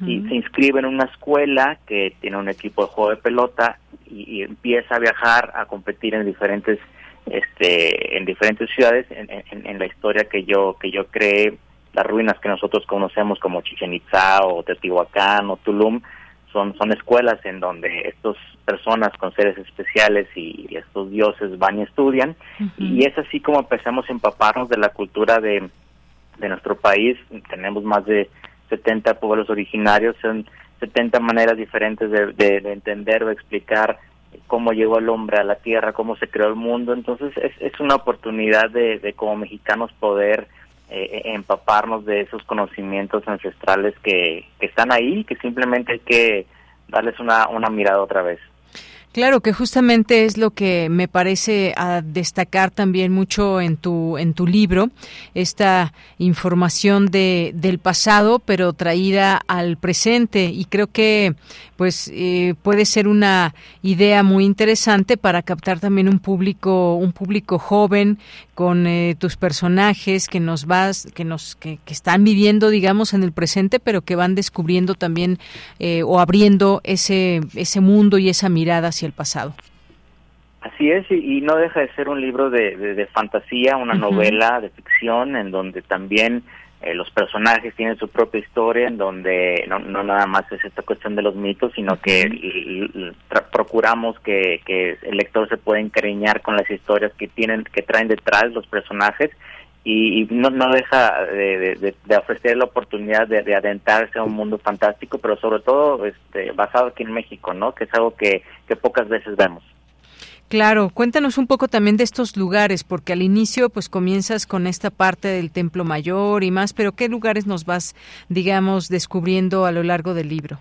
y se inscribe en una escuela que tiene un equipo de juego de pelota y, empieza a viajar a competir en diferentes este en diferentes ciudades en, la historia que yo que yo creé las ruinas que nosotros conocemos como Chichen Itza o Teotihuacán o Tulum son son escuelas en donde estas personas con seres especiales y, estos dioses van y estudian. Y es así como empezamos a empaparnos de la cultura de de nuestro país. Tenemos más de 70 pueblos originarios, son 70 maneras diferentes de, entender o explicar cómo llegó el hombre a la tierra, cómo se creó el mundo. Entonces es, es una oportunidad de, como mexicanos poder eh, empaparnos de esos conocimientos ancestrales que, que están ahí, que simplemente hay que darles una, una mirada otra vez. Claro, que justamente es lo que me parece a destacar también mucho en tu en tu libro, esta información de del pasado, pero traída al presente. Y creo que pues eh, puede ser una idea muy interesante para captar también un público un público joven con eh, tus personajes que nos vas que nos que, están viviendo digamos en el presente, pero que van descubriendo también eh, o abriendo ese ese mundo y esa mirada el pasado. Así es, y, no deja de ser un libro de, fantasía, una novela de ficción, en donde también eh, los personajes tienen su propia historia, en donde no, nada más es esta cuestión de los mitos, sino que procuramos que, el lector se pueda encariñar con las historias que tienen, que traen detrás los personajes, y, no, no deja de, ofrecer la oportunidad de, adentrarse a un mundo fantástico, pero sobre todo este, basado aquí en México, ¿no? Que es algo que, que pocas veces vemos. Claro, cuéntanos un poco también de estos lugares, porque al inicio pues comienzas con esta parte del Templo Mayor y más, pero ¿qué lugares nos vas, digamos, descubriendo a lo largo del libro?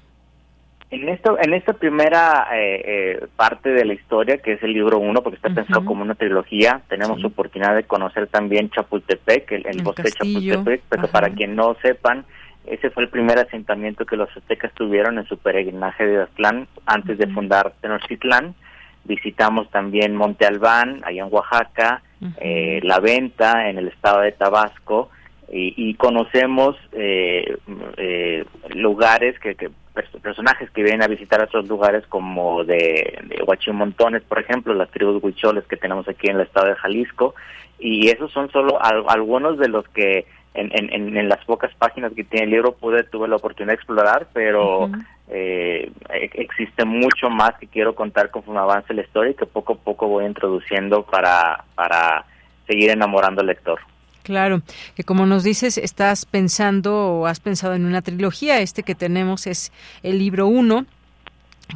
En, esto, en esta primera eh, eh, parte de la historia, que es el libro uno, porque está pensado como una trilogía, tenemos oportunidad de conocer también Chapultepec, el, bosque de Chapultepec, pero para quien no sepan, ese fue el primer asentamiento que los aztecas tuvieron en su peregrinaje de Aztlán antes de fundar Tenochtitlán. Visitamos también Monte Albán, allá en Oaxaca, eh, La Venta, en el estado de Tabasco, y, conocemos lugares que, que personajes que vienen a visitar otros lugares como de, de Huachimontones, por ejemplo, las tribus huicholes que tenemos aquí en el estado de Jalisco, y esos son solo algunos de los que en, en, en, las pocas páginas que tiene el libro pude tuve la oportunidad de explorar, pero eh, e, existe mucho más que quiero contar conforme avance la historia y que poco a poco voy introduciendo para, para seguir enamorando al lector. Claro, que como nos dices, estás pensando o has pensado en una trilogía. Este que tenemos es el libro 1,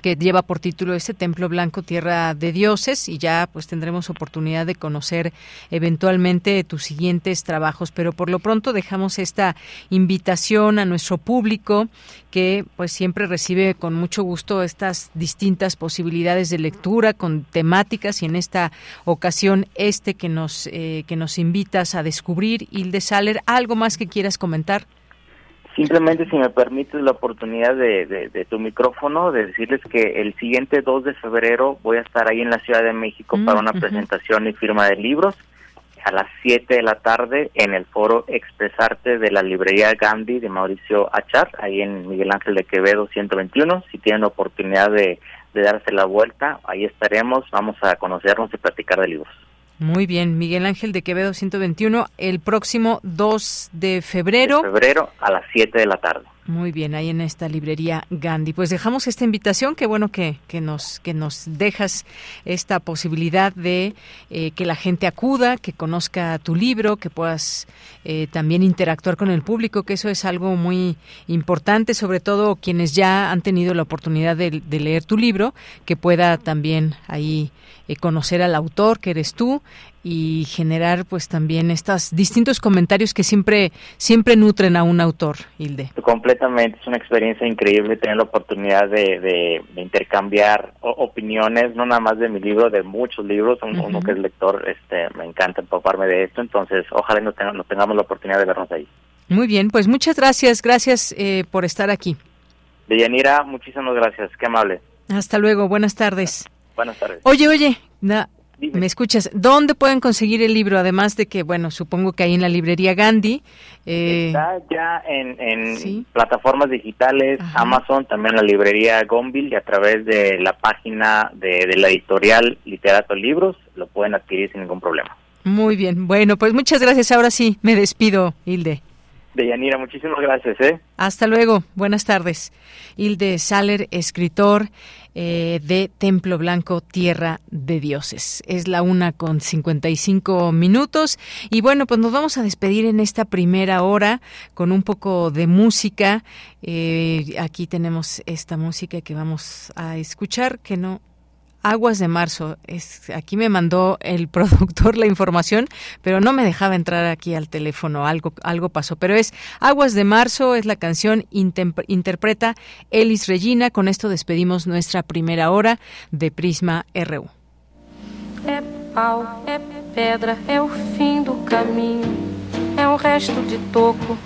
que lleva por título ese Templo Blanco, Tierra de Dioses, y ya pues tendremos oportunidad de conocer eventualmente tus siguientes trabajos, pero por lo pronto dejamos esta invitación a nuestro público que pues siempre recibe con mucho gusto estas distintas posibilidades de lectura con temáticas y en esta ocasión este que nos eh, que nos invitas a descubrir Hilde Saller, algo más que quieras comentar. Simplemente si me permites la oportunidad de, tu micrófono, de decirles que el siguiente 2 de febrero voy a estar ahí en la Ciudad de México mm, para una presentación y firma de libros a las 7 de la tarde en el foro Expresarte de la librería Gandhi de Mauricio Achar, ahí en Miguel Ángel de Quevedo 121. Si tienen oportunidad de darse la vuelta, ahí estaremos, vamos a conocernos y platicar de libros. Muy bien, Miguel Ángel de Quevedo 121, el próximo 2 de febrero. Febrero a las 7 de la tarde. Muy bien, ahí en esta librería Gandhi. Pues dejamos esta invitación, qué bueno que, que, nos, que nos dejas esta posibilidad de eh, que la gente acuda, que conozca tu libro, que puedas eh, también interactuar con el público, que eso es algo muy importante, sobre todo quienes ya han tenido la oportunidad de, leer tu libro, que pueda también ahí eh, conocer al autor, que eres tú, y generar pues también estos distintos comentarios que siempre siempre nutren a un autor, Hilde. Completamente, es una experiencia increíble tener la oportunidad de, intercambiar opiniones, no nada más de mi libro, de muchos libros, uno, que es lector, este, me encanta empaparme de esto, entonces ojalá no, tengamos la oportunidad de vernos ahí. Muy bien, pues muchas gracias, gracias eh, por estar aquí. Deyanira, muchísimas gracias, qué amable. Hasta luego, buenas tardes. Buenas tardes. Oye, oye, ¿Me escuchas? ¿Dónde pueden conseguir el libro? Además de que, bueno, supongo que ahí en la librería Gandhi. Eh, Está ya en, plataformas digitales, Amazon, también la librería Gonville y a través de la página de, de la editorial Literato Libros lo pueden adquirir sin ningún problema. Muy bien. Bueno, pues muchas gracias. Ahora sí, me despido, Hilde. Deyanira, muchísimas gracias. ¿eh? Hasta luego, buenas tardes. Hilde Saller, escritor eh, de Templo Blanco, Tierra de Dioses. Es la una con 55 minutos. Y bueno, pues nos vamos a despedir en esta primera hora con un poco de música. Eh, aquí tenemos esta música que vamos a escuchar, que no Aguas de Marzo. Es, aquí me mandó el productor la información, pero no me dejaba entrar aquí al teléfono. Algo, algo pasó. Pero es Aguas de Marzo, es la canción, interpreta Elis Regina. Con esto despedimos nuestra primera hora de Prisma RU. É pau, é pedra, é o fim do caminho, é um resto de toco,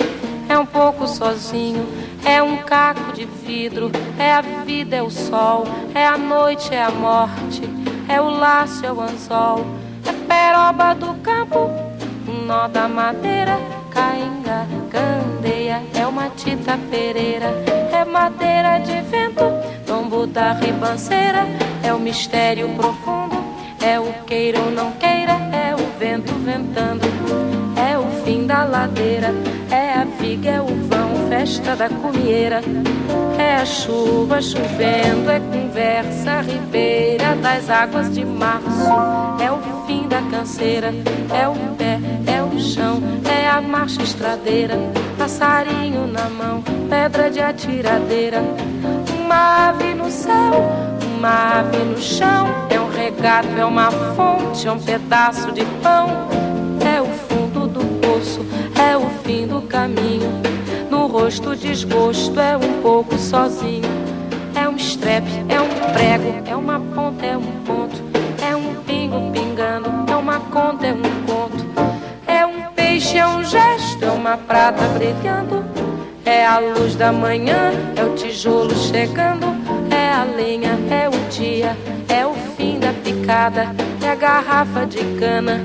é um pouco sozinho. É um caco de vidro, é a vida, é o sol, é a noite, é a morte, é o laço, é o anzol, é peroba do campo, um nó da madeira, cainga, candeia, é uma tita pereira, é madeira de vento, tombo da ribanceira, é o mistério profundo, é o queira ou não queira, é o vento ventando, é o fim da ladeira, é a viga, é o vão festa da comieira. É a chuva chovendo, é conversa ribeira das águas de março. É o fim da canseira, é o pé, é o chão, é a marcha estradeira. Passarinho na mão, pedra de atiradeira. Uma ave no céu, uma ave no chão. É um regato, é uma fonte, é um pedaço de pão. É o fim do caminho no rosto desgosto, é um pouco sozinho. É um estrepe, é um prego, é uma ponta, é um ponto. É um pingo pingando, é uma conta, é um conto. É um peixe, é um gesto, é uma prata brilhando. É a luz da manhã, é o tijolo chegando. É a lenha, é o dia, é o fim da picada. É a garrafa de cana,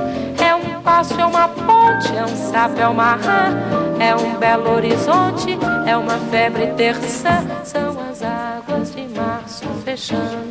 É um é uma ponte, é um sapo, é uma rã. É um belo horizonte, é uma febre terça. São as águas de março fechando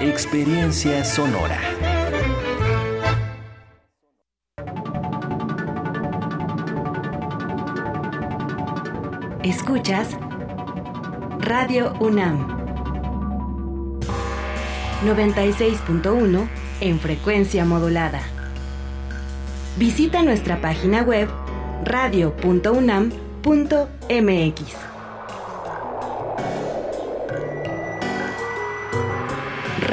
Experiencia sonora. Escuchas Radio UNAM 96.1 en frecuencia modulada. Visita nuestra página web radio.unam.mx.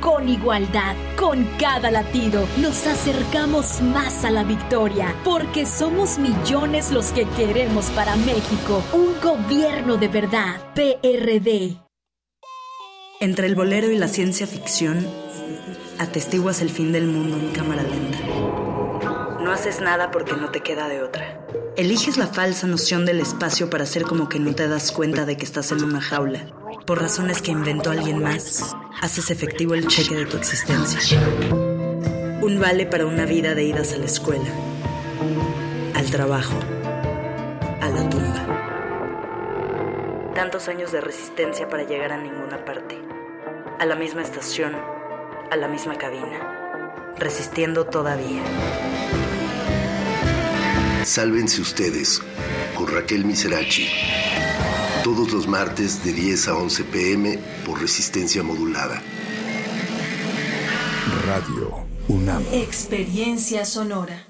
con igualdad, con cada latido nos acercamos más a la victoria, porque somos millones los que queremos para México un gobierno de verdad, PRD. Entre el bolero y la ciencia ficción, atestiguas el fin del mundo en cámara lenta. No haces nada porque no te queda de otra. Eliges la falsa noción del espacio para hacer como que no te das cuenta de que estás en una jaula. Por razones que inventó alguien más, haces efectivo el cheque de tu existencia. Un vale para una vida de idas a la escuela, al trabajo, a la tumba. Tantos años de resistencia para llegar a ninguna parte. A la misma estación, a la misma cabina. Resistiendo todavía. Sálvense ustedes con Raquel Miserachi. Todos los martes de 10 a 11 pm por resistencia modulada. Radio UNAM. Experiencia sonora.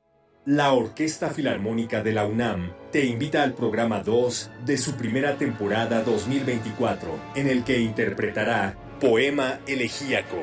La Orquesta Filarmónica de la UNAM te invita al programa 2 de su primera temporada 2024, en el que interpretará Poema Elegíaco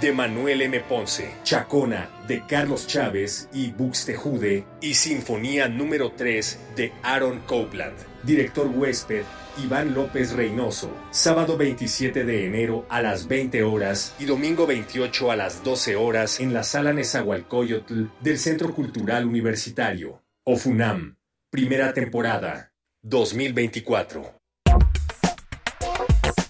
de Manuel M. Ponce, Chacona de Carlos Chávez y Buxtejude y Sinfonía número 3 de Aaron Copeland, director huésped Iván López Reynoso, sábado 27 de enero a las 20 horas y domingo 28 a las 12 horas en la sala Nezahualcóyotl del Centro Cultural Universitario, OFUNAM, primera temporada, 2024.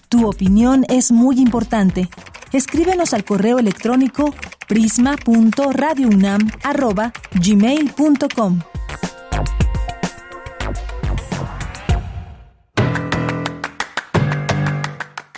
Tu opinión es muy importante. Escríbenos al correo electrónico prisma.radiounam@gmail.com.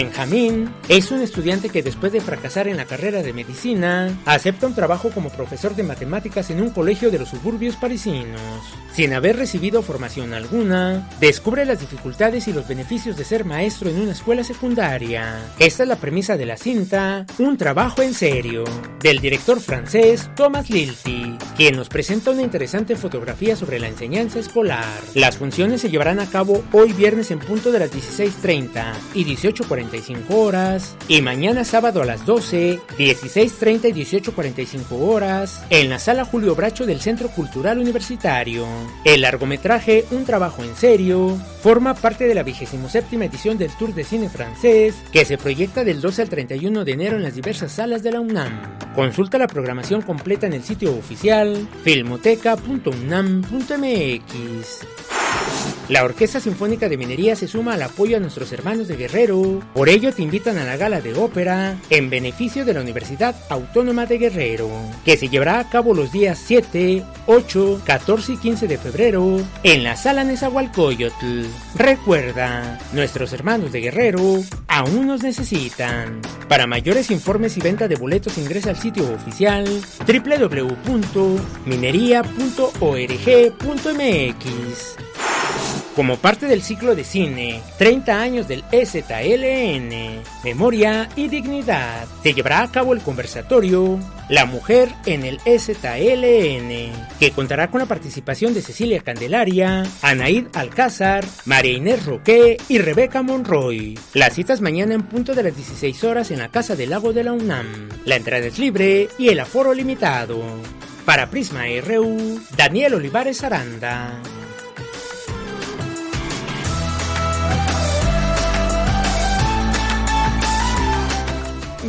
Benjamín es un estudiante que después de fracasar en la carrera de medicina, acepta un trabajo como profesor de matemáticas en un colegio de los suburbios parisinos. Sin haber recibido formación alguna, descubre las dificultades y los beneficios de ser maestro en una escuela secundaria. Esta es la premisa de la cinta Un trabajo en serio, del director francés Thomas Lilty, quien nos presenta una interesante fotografía sobre la enseñanza escolar. Las funciones se llevarán a cabo hoy viernes en punto de las 16.30 y 18.45 horas y mañana sábado a las 12, 16.30 y 18.45 horas en la sala Julio Bracho del Centro Cultural Universitario. El largometraje Un trabajo en serio forma parte de la 27 edición del Tour de Cine francés que se proyecta del 12 al 31 de enero en las diversas salas de la UNAM. Consulta la programación completa en el sitio oficial filmoteca.unam.mx. La Orquesta Sinfónica de Minería se suma al apoyo a nuestros hermanos de Guerrero. Por ello te invitan a la gala de ópera en beneficio de la Universidad Autónoma de Guerrero, que se llevará a cabo los días 7, 8, 14 y 15 de febrero en la Sala Nezahualcóyotl. Recuerda, nuestros hermanos de Guerrero aún nos necesitan. Para mayores informes y venta de boletos ingresa al sitio oficial www.minería.org.mx. Como parte del ciclo de cine 30 años del EZLN, Memoria y Dignidad, se llevará a cabo el conversatorio La mujer en el EZLN, que contará con la participación de Cecilia Candelaria, Anaid Alcázar, María Inés Roque y Rebeca Monroy. Las citas mañana en punto de las 16 horas en la Casa del Lago de la UNAM. La entrada es libre y el aforo limitado. Para Prisma RU, Daniel Olivares Aranda.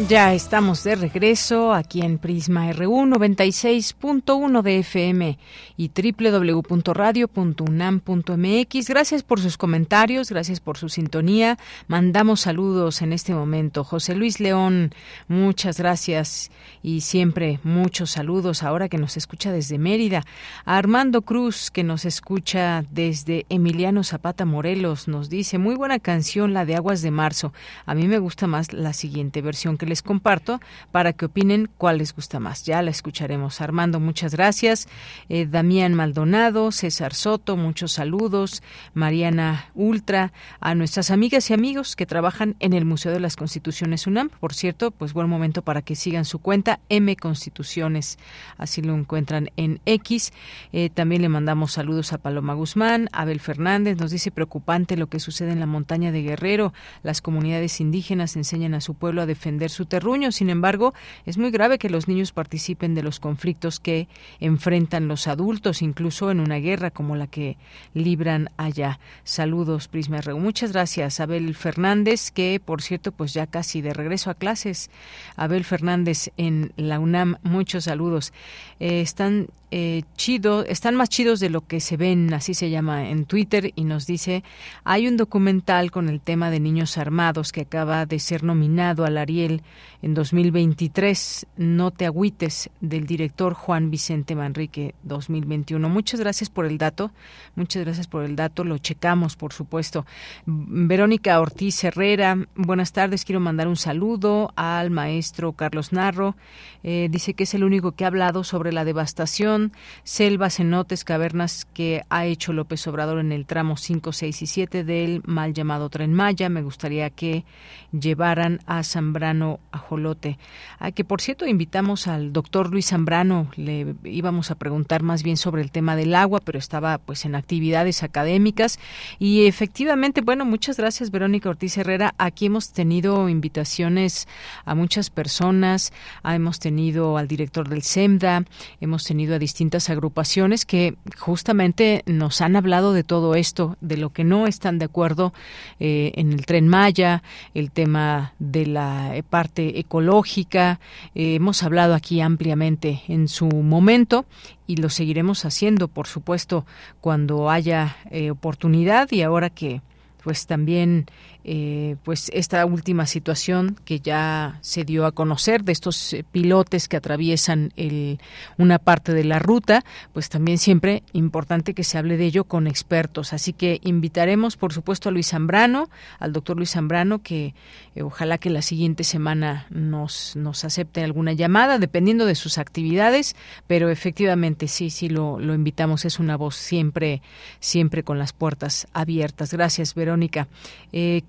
Ya estamos de regreso aquí en Prisma RU 96.1 de FM y www.radio.unam.mx. Gracias por sus comentarios, gracias por su sintonía. Mandamos saludos en este momento. José Luis León, muchas gracias y siempre muchos saludos ahora que nos escucha desde Mérida. Armando Cruz, que nos escucha desde Emiliano Zapata Morelos, nos dice, muy buena canción la de Aguas de Marzo. A mí me gusta más la siguiente versión que les comparto para que opinen cuál les gusta más. Ya la escucharemos. Armando, muchas gracias. Eh, Damián Maldonado, César Soto, muchos saludos. Mariana Ultra, a nuestras amigas y amigos que trabajan en el Museo de las Constituciones UNAM. Por cierto, pues buen momento para que sigan su cuenta M Constituciones. Así lo encuentran en X. Eh, también le mandamos saludos a Paloma Guzmán, Abel Fernández. Nos dice preocupante lo que sucede en la montaña de Guerrero. Las comunidades indígenas enseñan a su pueblo a defender su terruño. Sin embargo, es muy grave que los niños participen de los conflictos que enfrentan los adultos, incluso en una guerra como la que libran allá. Saludos, Prisma RU. Muchas gracias, Abel Fernández, que por cierto, pues ya casi de regreso a clases. Abel Fernández en la UNAM, muchos saludos. Eh, están eh, chido, están más chidos de lo que se ven, así se llama en Twitter, y nos dice, hay un documental con el tema de niños armados que acaba de ser nominado al Ariel en 2023, No te agüites, del director Juan Vicente Manrique 2021. Muchas gracias por el dato, muchas gracias por el dato, lo checamos, por supuesto. Verónica Ortiz Herrera, buenas tardes, quiero mandar un saludo al maestro Carlos Narro, eh, dice que es el único que ha hablado sobre la devastación, selvas, cenotes, cavernas que ha hecho López Obrador en el tramo 5, 6 y 7 del mal llamado Tren Maya. Me gustaría que llevaran a Zambrano a Jolote. A que, por cierto, invitamos al doctor Luis Zambrano. Le íbamos a preguntar más bien sobre el tema del agua, pero estaba pues en actividades académicas. Y efectivamente, bueno, muchas gracias, Verónica Ortiz Herrera. Aquí hemos tenido invitaciones a muchas personas. Hemos tenido tenido al director del SEMDA, hemos tenido a distintas agrupaciones que justamente nos han hablado de todo esto, de lo que no están de acuerdo eh, en el tren Maya, el tema de la parte ecológica. Eh, hemos hablado aquí ampliamente en su momento y lo seguiremos haciendo, por supuesto, cuando haya eh, oportunidad y ahora que pues también eh, pues esta última situación que ya se dio a conocer de estos eh, pilotes que atraviesan el, una parte de la ruta, pues también siempre importante que se hable de ello con expertos. Así que invitaremos, por supuesto, a Luis Zambrano, al doctor Luis Zambrano, que eh, ojalá que la siguiente semana nos, nos acepte alguna llamada, dependiendo de sus actividades, pero efectivamente sí, sí lo, lo invitamos. Es una voz siempre, siempre con las puertas abiertas. Gracias, Verónica.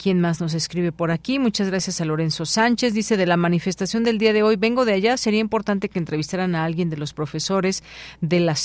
¿Quién más nos escribe por aquí? Muchas gracias a Lorenzo Sánchez. Dice, de la manifestación del día de hoy, vengo de allá. Sería importante que entrevistaran a alguien de los profesores de la.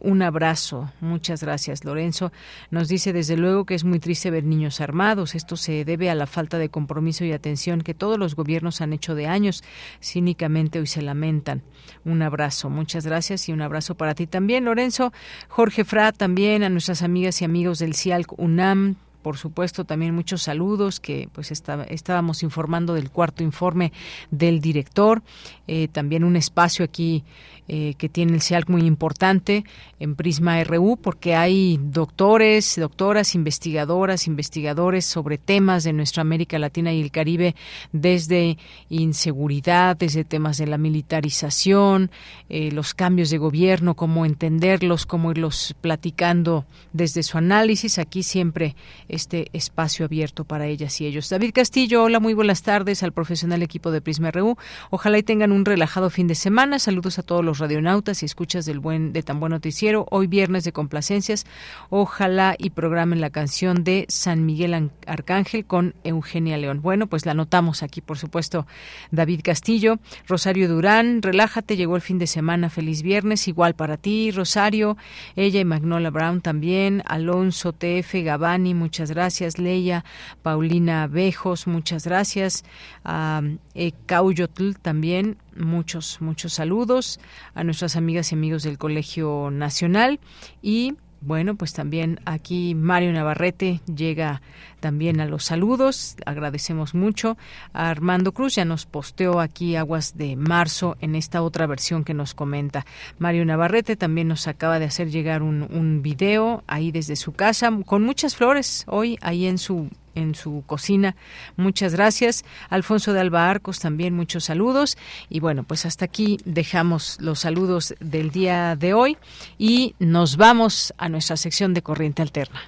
Un abrazo. Muchas gracias, Lorenzo. Nos dice, desde luego, que es muy triste ver niños armados. Esto se debe a la falta de compromiso y atención que todos los gobiernos han hecho de años. Cínicamente hoy se lamentan. Un abrazo. Muchas gracias y un abrazo para ti también, Lorenzo. Jorge Fra, también a nuestras amigas y amigos del CIALC UNAM por supuesto, también muchos saludos que pues estábamos informando del cuarto informe del director. Eh, también un espacio aquí eh, que tiene el CIALC muy importante en Prisma RU, porque hay doctores, doctoras, investigadoras, investigadores sobre temas de nuestra América Latina y el Caribe, desde inseguridad, desde temas de la militarización, eh, los cambios de gobierno, cómo entenderlos, cómo irlos platicando desde su análisis. Aquí siempre este espacio abierto para ellas y ellos. David Castillo, hola, muy buenas tardes al profesional equipo de Prisma RU. Ojalá y tengan un relajado fin de semana. Saludos a todos los radionautas y escuchas del buen de tan buen noticiero. Hoy viernes de complacencias. Ojalá y programen la canción de San Miguel Arcángel con Eugenia León. Bueno, pues la anotamos aquí, por supuesto. David Castillo, Rosario Durán, relájate, llegó el fin de semana, feliz viernes, igual para ti, Rosario, ella y Magnola Brown también, Alonso TF Gabani, muchas gracias, Leia, Paulina Bejos, muchas gracias, a eh, Cauyotl también, muchos, muchos saludos a nuestras amigas y amigos del Colegio Nacional y bueno, pues también aquí Mario Navarrete llega también a los saludos. Agradecemos mucho. A Armando Cruz ya nos posteó aquí Aguas de Marzo en esta otra versión que nos comenta. Mario Navarrete también nos acaba de hacer llegar un, un video ahí desde su casa con muchas flores hoy ahí en su en su cocina. Muchas gracias. Alfonso de Alba Arcos también muchos saludos. Y bueno, pues hasta aquí dejamos los saludos del día de hoy y nos vamos a nuestra sección de Corriente Alterna.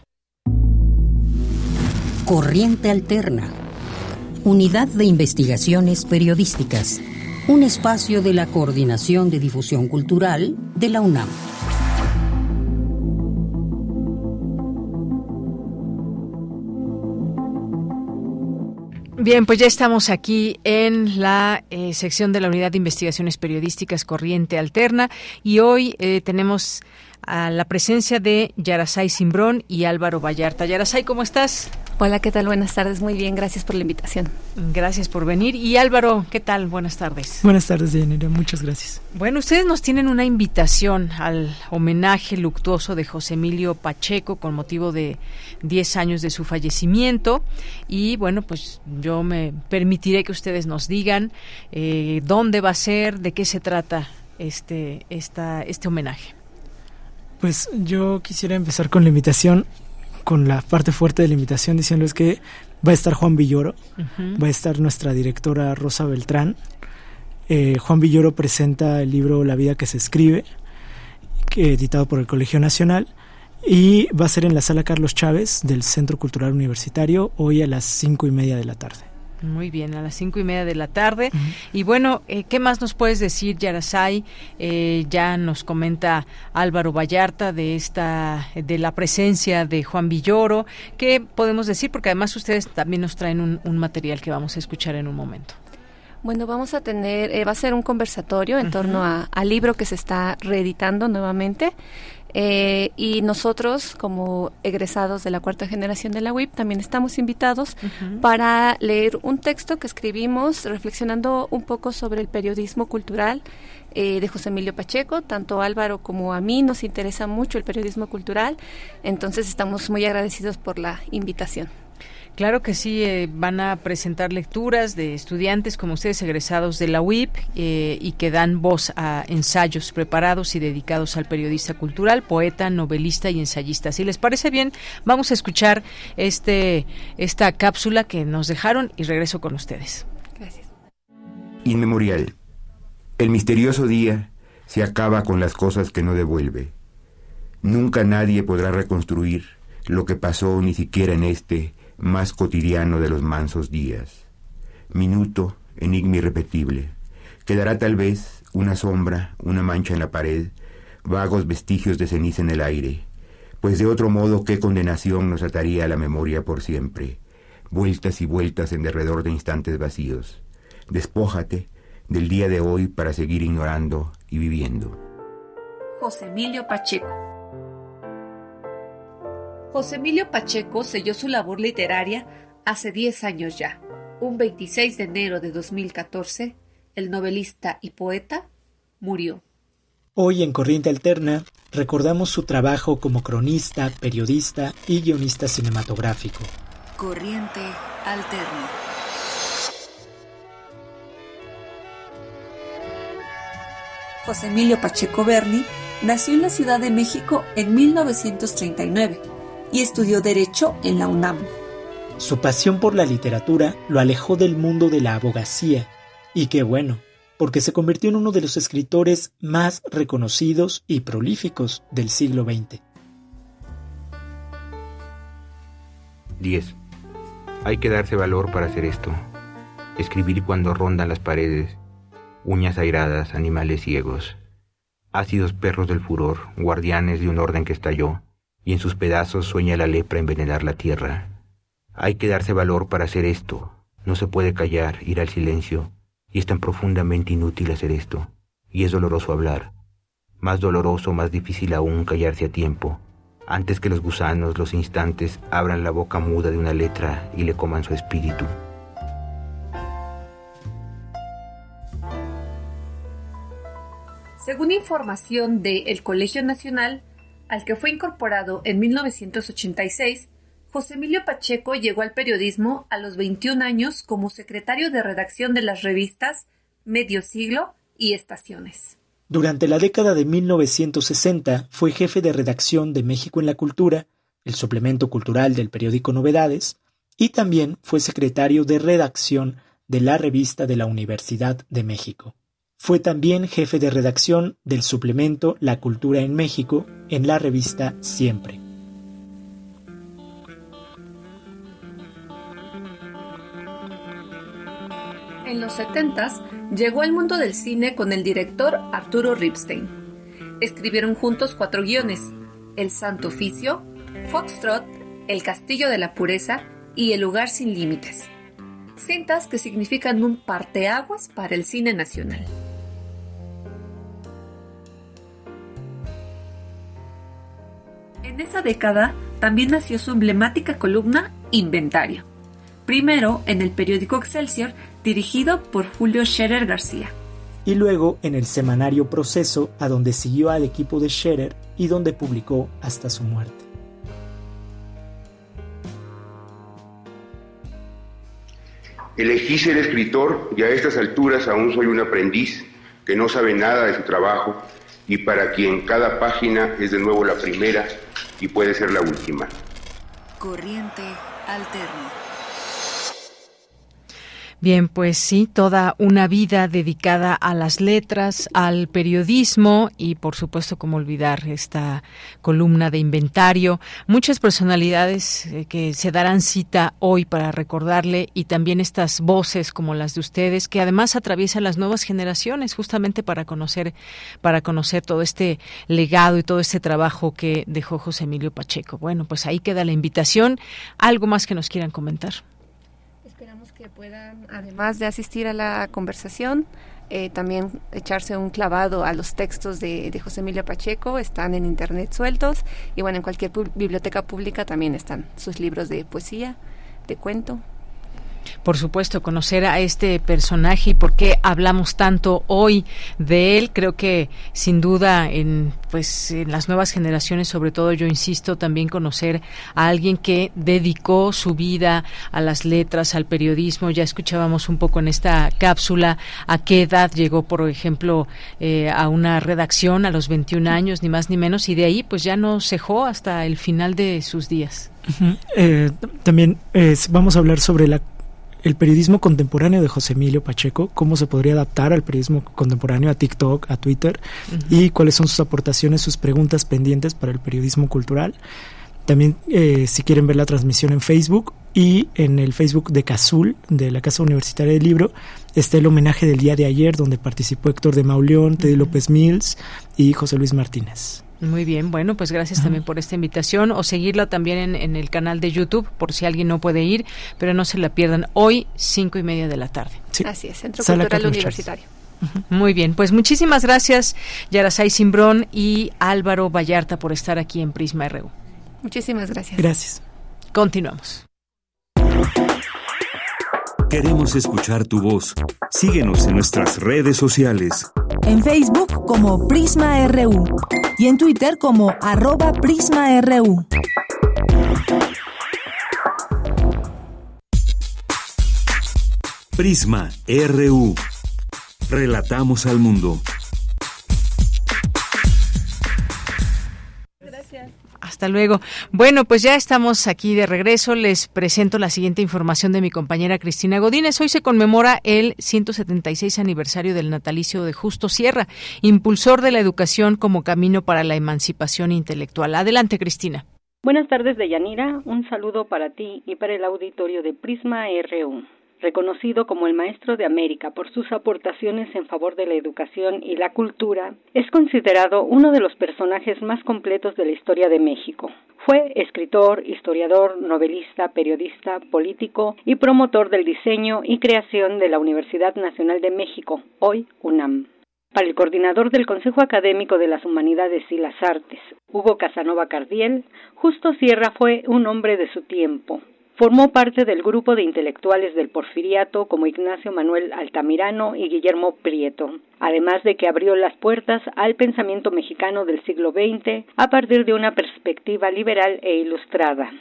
Corriente Alterna Unidad de Investigaciones Periodísticas, un espacio de la Coordinación de Difusión Cultural de la UNAM. Bien, pues ya estamos aquí en la eh, sección de la Unidad de Investigaciones Periodísticas Corriente Alterna y hoy eh, tenemos a la presencia de Yarasay Simbrón y Álvaro Vallarta. Yarasay, ¿cómo estás? Hola, ¿qué tal? Buenas tardes, muy bien, gracias por la invitación. Gracias por venir. Y Álvaro, ¿qué tal? Buenas tardes. Buenas tardes, Yanira, muchas gracias. Bueno, ustedes nos tienen una invitación al homenaje luctuoso de José Emilio Pacheco con motivo de 10 años de su fallecimiento. Y bueno, pues yo me permitiré que ustedes nos digan eh, dónde va a ser, de qué se trata este, esta, este homenaje. Pues yo quisiera empezar con la invitación con la parte fuerte de la invitación diciéndoles que va a estar Juan Villoro, va a estar nuestra directora Rosa Beltrán. Eh, Juan Villoro presenta el libro La vida que se escribe, que, editado por el Colegio Nacional, y va a ser en la sala Carlos Chávez del Centro Cultural Universitario hoy a las cinco y media de la tarde. Muy bien, a las cinco y media de la tarde. Y bueno, eh, ¿qué más nos puedes decir, Yarasay? Eh, ya nos comenta Álvaro Vallarta de esta, de la presencia de Juan Villoro. ¿Qué podemos decir? Porque además ustedes también nos traen un, material que vamos a escuchar en un momento. Bueno, vamos a tener, eh, va a ser un conversatorio en torno al libro que se está reeditando nuevamente. Eh, y nosotros, como egresados de la cuarta generación de la UIP, también estamos invitados para leer un texto que escribimos reflexionando un poco sobre el periodismo cultural eh, de José Emilio Pacheco. Tanto Álvaro como a mí nos interesa mucho el periodismo cultural, entonces estamos muy agradecidos por la invitación. Claro que sí, eh, van a presentar lecturas de estudiantes como ustedes egresados de la UIP eh, y que dan voz a ensayos preparados y dedicados al periodista cultural, poeta, novelista y ensayista. Si les parece bien, vamos a escuchar este esta cápsula que nos dejaron y regreso con ustedes. Gracias. Inmemorial. El misterioso día se acaba con las cosas que no devuelve. Nunca nadie podrá reconstruir lo que pasó ni siquiera en este más cotidiano de los mansos días. Minuto, enigma irrepetible. Quedará tal vez una sombra, una mancha en la pared, vagos vestigios de ceniza en el aire, pues de otro modo qué condenación nos ataría a la memoria por siempre, vueltas y vueltas en derredor de instantes vacíos. Despójate del día de hoy para seguir ignorando y viviendo. José Emilio Pacheco José Emilio Pacheco selló su labor literaria hace 10 años ya. Un 26 de enero de 2014, el novelista y poeta murió. Hoy en Corriente Alterna recordamos su trabajo como cronista, periodista y guionista cinematográfico. Corriente Alterna. José Emilio Pacheco Berni nació en la Ciudad de México en 1939 y estudió Derecho en la UNAM. Su pasión por la literatura lo alejó del mundo de la abogacía, y qué bueno, porque se convirtió en uno de los escritores más reconocidos y prolíficos del siglo XX. 10. Hay que darse valor para hacer esto. Escribir cuando rondan las paredes, uñas airadas, animales ciegos, ácidos perros del furor, guardianes de un orden que estalló, y en sus pedazos sueña la lepra envenenar la tierra. Hay que darse valor para hacer esto. No se puede callar, ir al silencio, y es tan profundamente inútil hacer esto, y es doloroso hablar. Más doloroso, más difícil aún callarse a tiempo, antes que los gusanos, los instantes, abran la boca muda de una letra y le coman su espíritu. Según información de el Colegio Nacional, al que fue incorporado en 1986, José Emilio Pacheco llegó al periodismo a los 21 años como secretario de redacción de las revistas Medio Siglo y Estaciones. Durante la década de 1960 fue jefe de redacción de México en la Cultura, el suplemento cultural del periódico Novedades, y también fue secretario de redacción de la revista de la Universidad de México. Fue también jefe de redacción del suplemento La Cultura en México en la revista Siempre. En los 70 llegó al mundo del cine con el director Arturo Ripstein. Escribieron juntos cuatro guiones: El Santo Oficio, Foxtrot, El Castillo de la Pureza y El Lugar sin Límites. Cintas que significan un parteaguas para el cine nacional. En esa década también nació su emblemática columna Inventario, primero en el periódico Excelsior dirigido por Julio Scherer García. Y luego en el semanario Proceso, a donde siguió al equipo de Scherer y donde publicó hasta su muerte. Elegí ser escritor y a estas alturas aún soy un aprendiz que no sabe nada de su trabajo y para quien cada página es de nuevo la primera y puede ser la última. Corriente alterna. Bien, pues sí, toda una vida dedicada a las letras, al periodismo y por supuesto como olvidar esta columna de inventario. Muchas personalidades eh, que se darán cita hoy para recordarle y también estas voces como las de ustedes que además atraviesan las nuevas generaciones justamente para conocer para conocer todo este legado y todo este trabajo que dejó José Emilio Pacheco. Bueno, pues ahí queda la invitación. Algo más que nos quieran comentar puedan, además de asistir a la conversación, eh, también echarse un clavado a los textos de, de, José Emilio Pacheco, están en internet sueltos y bueno, en cualquier biblioteca pública también están sus libros de poesía, de cuento, por supuesto, conocer a este personaje y por qué hablamos tanto hoy de él. Creo que sin duda en pues en las nuevas generaciones, sobre todo yo insisto también conocer a alguien que dedicó su vida a las letras, al periodismo. Ya escuchábamos un poco en esta cápsula a qué edad llegó, por ejemplo, eh, a una redacción a los 21 años, ni más ni menos, y de ahí pues ya no cejó hasta el final de sus días. eh, también eh, vamos a hablar sobre la el periodismo contemporáneo de José Emilio Pacheco, cómo se podría adaptar al periodismo contemporáneo, a TikTok, a Twitter, y cuáles son sus aportaciones, sus preguntas pendientes para el periodismo cultural. También, eh, si quieren ver la transmisión en Facebook y en el Facebook de CASUL, de la Casa Universitaria del Libro, está el homenaje del día de ayer, donde participó Héctor de Mauleón, Teddy López Mills y José Luis Martínez. Muy bien, bueno, pues gracias también por esta invitación o seguirla también en, el canal de YouTube por si alguien no puede ir, pero no se la pierdan hoy, cinco y media de la tarde. Así es, Centro Cultural Universitario. Muy bien, pues muchísimas gracias Yarasay Simbrón y Álvaro Vallarta por estar aquí en Prisma RU. Muchísimas gracias. Gracias. Continuamos. Queremos escuchar tu voz. Síguenos en nuestras redes sociales. En Facebook como Prisma RU y en Twitter como arroba PrismaRU. Prisma RU. Relatamos al mundo. Hasta luego. Bueno, pues ya estamos aquí de regreso. Les presento la siguiente información de mi compañera Cristina Godínez. Hoy se conmemora el 176 aniversario del natalicio de Justo Sierra, impulsor de la educación como camino para la emancipación intelectual. Adelante, Cristina. Buenas tardes, Deyanira. Un saludo para ti y para el auditorio de Prisma RU reconocido como el Maestro de América por sus aportaciones en favor de la educación y la cultura, es considerado uno de los personajes más completos de la historia de México. Fue escritor, historiador, novelista, periodista, político y promotor del diseño y creación de la Universidad Nacional de México, hoy UNAM. Para el coordinador del Consejo Académico de las Humanidades y las Artes, Hugo Casanova Cardiel, Justo Sierra fue un hombre de su tiempo, Formó parte del grupo de intelectuales del Porfiriato como Ignacio Manuel Altamirano y Guillermo Prieto, además de que abrió las puertas al pensamiento mexicano del siglo XX a partir de una perspectiva liberal e ilustrada.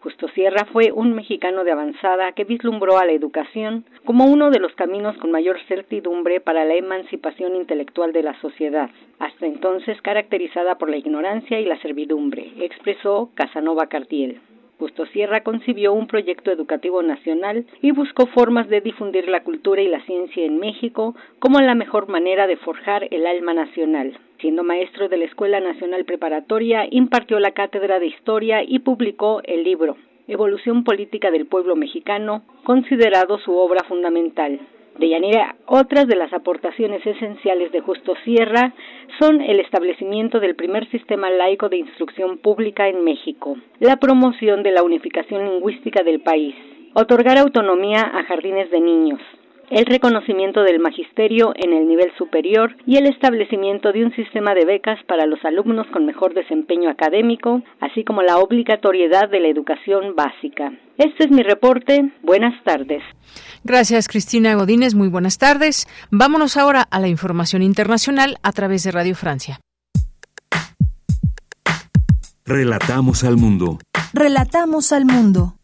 Justo Sierra fue un mexicano de avanzada que vislumbró a la educación como uno de los caminos con mayor certidumbre para la emancipación intelectual de la sociedad, hasta entonces caracterizada por la ignorancia y la servidumbre, expresó Casanova Cartiel. Justo Sierra concibió un proyecto educativo nacional y buscó formas de difundir la cultura y la ciencia en México como la mejor manera de forjar el alma nacional. Siendo maestro de la Escuela Nacional Preparatoria, impartió la cátedra de Historia y publicó el libro Evolución Política del Pueblo Mexicano, considerado su obra fundamental. Deyanira, otras de las aportaciones esenciales de Justo Sierra son el establecimiento del primer sistema laico de instrucción pública en México, la promoción de la unificación lingüística del país, otorgar autonomía a jardines de niños, el reconocimiento del magisterio en el nivel superior y el establecimiento de un sistema de becas para los alumnos con mejor desempeño académico, así como la obligatoriedad de la educación básica. Este es mi reporte. Buenas tardes. Gracias, Cristina Godínez. Muy buenas tardes. Vámonos ahora a la información internacional a través de Radio Francia. Relatamos al mundo. Relatamos al mundo.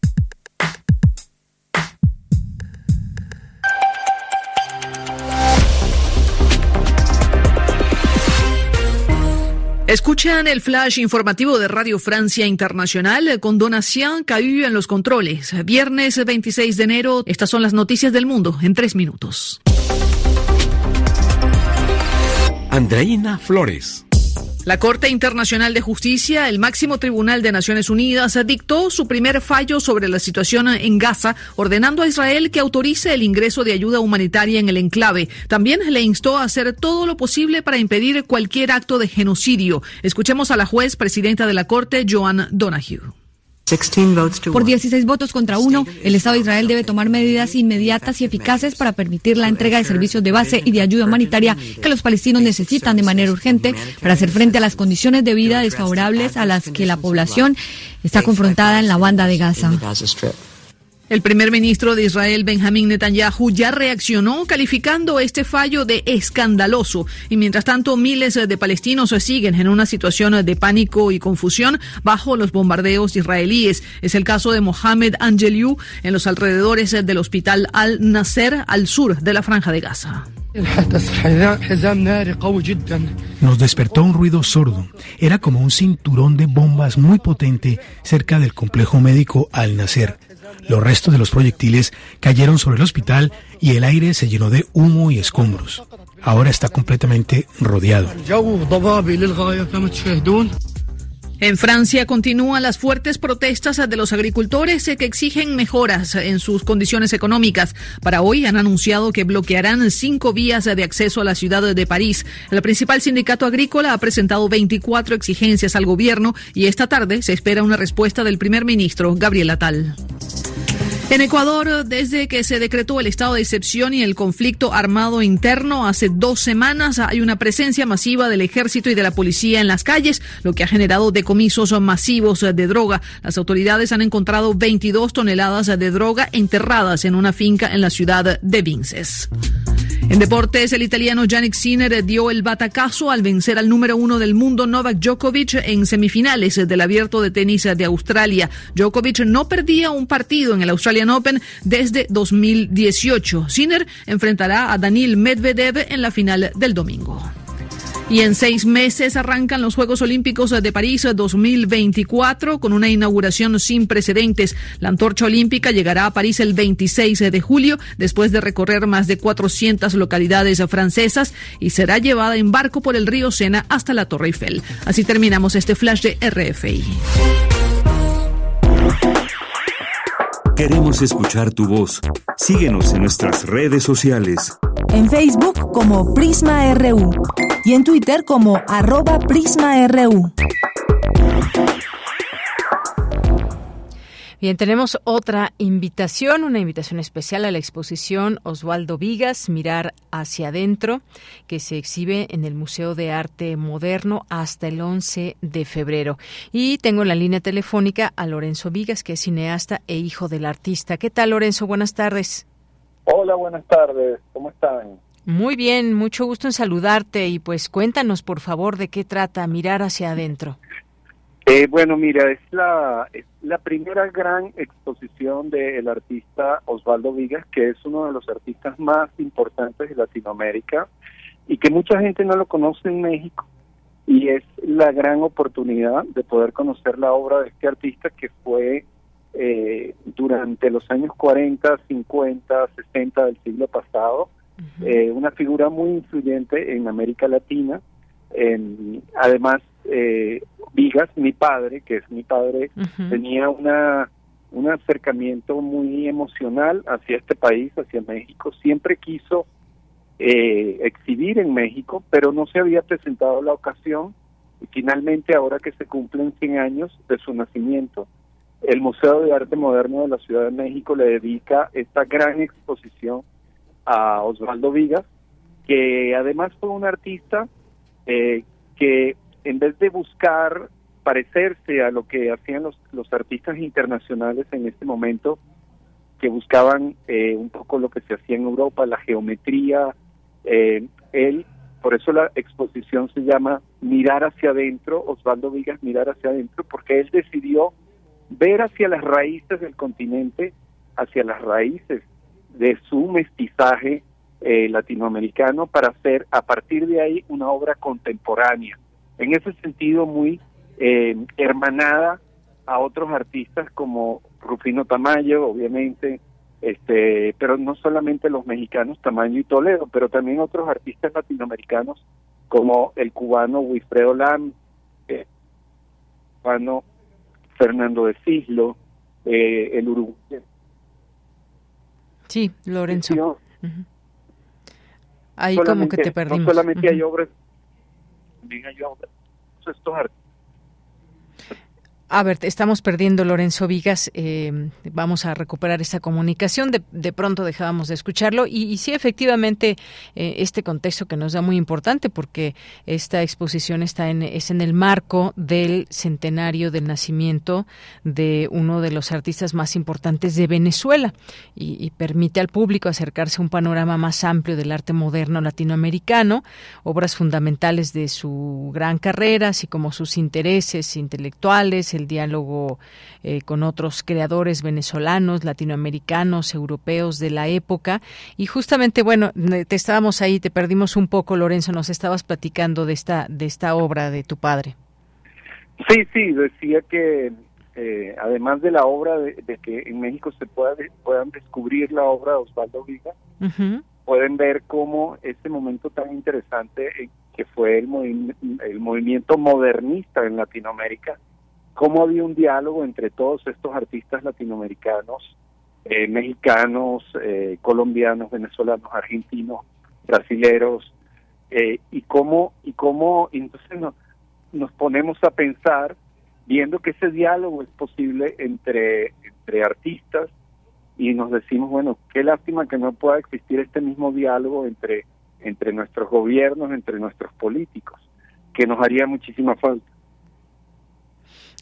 Escuchan el flash informativo de Radio Francia Internacional con Donatien Cahu en los controles. Viernes 26 de enero, estas son las noticias del mundo en tres minutos. Andreina Flores. La Corte Internacional de Justicia, el máximo tribunal de Naciones Unidas, dictó su primer fallo sobre la situación en Gaza, ordenando a Israel que autorice el ingreso de ayuda humanitaria en el enclave. También le instó a hacer todo lo posible para impedir cualquier acto de genocidio. Escuchemos a la juez presidenta de la Corte, Joan Donahue. Por 16 votos contra uno, el Estado de Israel debe tomar medidas inmediatas y eficaces para permitir la entrega de servicios de base y de ayuda humanitaria que los palestinos necesitan de manera urgente para hacer frente a las condiciones de vida desfavorables a las que la población está confrontada en la banda de Gaza. El primer ministro de Israel, Benjamín Netanyahu, ya reaccionó calificando este fallo de escandaloso. Y mientras tanto, miles de palestinos siguen en una situación de pánico y confusión bajo los bombardeos israelíes. Es el caso de Mohamed Angeliou en los alrededores del hospital Al-Nasser, al sur de la Franja de Gaza. Nos despertó un ruido sordo. Era como un cinturón de bombas muy potente cerca del complejo médico Al-Nasser. Los restos de los proyectiles cayeron sobre el hospital y el aire se llenó de humo y escombros. Ahora está completamente rodeado. En Francia continúan las fuertes protestas de los agricultores que exigen mejoras en sus condiciones económicas. Para hoy han anunciado que bloquearán cinco vías de acceso a la ciudad de París. El principal sindicato agrícola ha presentado 24 exigencias al gobierno y esta tarde se espera una respuesta del primer ministro Gabriel Attal. En Ecuador, desde que se decretó el estado de excepción y el conflicto armado interno hace dos semanas, hay una presencia masiva del ejército y de la policía en las calles, lo que ha generado decomisos masivos de droga. Las autoridades han encontrado 22 toneladas de droga enterradas en una finca en la ciudad de Vinces. En deportes, el italiano Yannick Sinner dio el batacazo al vencer al número uno del mundo Novak Djokovic en semifinales del abierto de tenis de Australia. Djokovic no perdía un partido en el Australian Open desde 2018. Sinner enfrentará a Daniil Medvedev en la final del domingo. Y en seis meses arrancan los Juegos Olímpicos de París 2024 con una inauguración sin precedentes. La antorcha olímpica llegará a París el 26 de julio después de recorrer más de 400 localidades francesas y será llevada en barco por el río Sena hasta la Torre Eiffel. Así terminamos este flash de RFI. Queremos escuchar tu voz. Síguenos en nuestras redes sociales. En Facebook como Prisma RU y en Twitter como arroba PrismaRU. Bien, tenemos otra invitación, una invitación especial a la exposición Osvaldo Vigas, Mirar hacia adentro, que se exhibe en el Museo de Arte Moderno hasta el 11 de febrero. Y tengo en la línea telefónica a Lorenzo Vigas, que es cineasta e hijo del artista. ¿Qué tal, Lorenzo? Buenas tardes. Hola, buenas tardes. ¿Cómo están? Muy bien, mucho gusto en saludarte y pues cuéntanos por favor de qué trata Mirar hacia adentro. Eh, bueno, mira, es la, es la primera gran exposición del artista Osvaldo Vigas, que es uno de los artistas más importantes de Latinoamérica y que mucha gente no lo conoce en México. Y es la gran oportunidad de poder conocer la obra de este artista que fue eh, durante los años 40, 50, 60 del siglo pasado, eh, una figura muy influyente en América Latina. además, eh, Vigas, mi padre, que es mi padre, tenía una un acercamiento muy emocional hacia este país, hacia México. Siempre quiso eh, exhibir en México, pero no se había presentado la ocasión. Y finalmente, ahora que se cumplen 100 años de su nacimiento, el Museo de Arte Moderno de la Ciudad de México le dedica esta gran exposición a Osvaldo Vigas, que además fue un artista eh, que en vez de buscar parecerse a lo que hacían los, los artistas internacionales en este momento, que buscaban eh, un poco lo que se hacía en Europa, la geometría, eh, él, por eso la exposición se llama Mirar hacia adentro, Osvaldo Vigas Mirar hacia adentro, porque él decidió ver hacia las raíces del continente, hacia las raíces de su mestizaje eh, latinoamericano para hacer a partir de ahí una obra contemporánea. En ese sentido, muy eh, hermanada a otros artistas como Rufino Tamayo, obviamente, este, pero no solamente los mexicanos Tamayo y Toledo, pero también otros artistas latinoamericanos como el cubano Wilfredo Lam, el cubano Fernando de Cislo, eh, el uruguayo. Sí, Lorenzo. Ahí como que te perdimos. No solamente hay obras, también hay obras. Estos artistas a ver, estamos perdiendo Lorenzo Vigas. Eh, vamos a recuperar esta comunicación. De, pronto dejábamos de escucharlo. Y, y sí, efectivamente, eh, este contexto que nos da muy importante porque esta exposición está en, es en el marco del centenario del nacimiento de uno de los artistas más importantes de Venezuela y, y permite al público acercarse a un panorama más amplio del arte moderno latinoamericano, obras fundamentales de su gran carrera, así como sus intereses intelectuales el diálogo eh, con otros creadores venezolanos, latinoamericanos, europeos de la época. Y justamente, bueno, te estábamos ahí, te perdimos un poco, Lorenzo, nos estabas platicando de esta, de esta obra de tu padre. Sí, sí, decía que eh, además de la obra de, que en México se pueda, puedan descubrir la obra de Osvaldo Viga, pueden ver cómo este momento tan interesante eh, que fue el, el movimiento modernista en Latinoamérica cómo había un diálogo entre todos estos artistas latinoamericanos, eh, mexicanos, eh, colombianos, venezolanos, argentinos, brasileros, eh, y cómo, y cómo entonces nos, nos ponemos a pensar, viendo que ese diálogo es posible entre, entre artistas, y nos decimos, bueno, qué lástima que no pueda existir este mismo diálogo entre, entre nuestros gobiernos, entre nuestros políticos, que nos haría muchísima falta.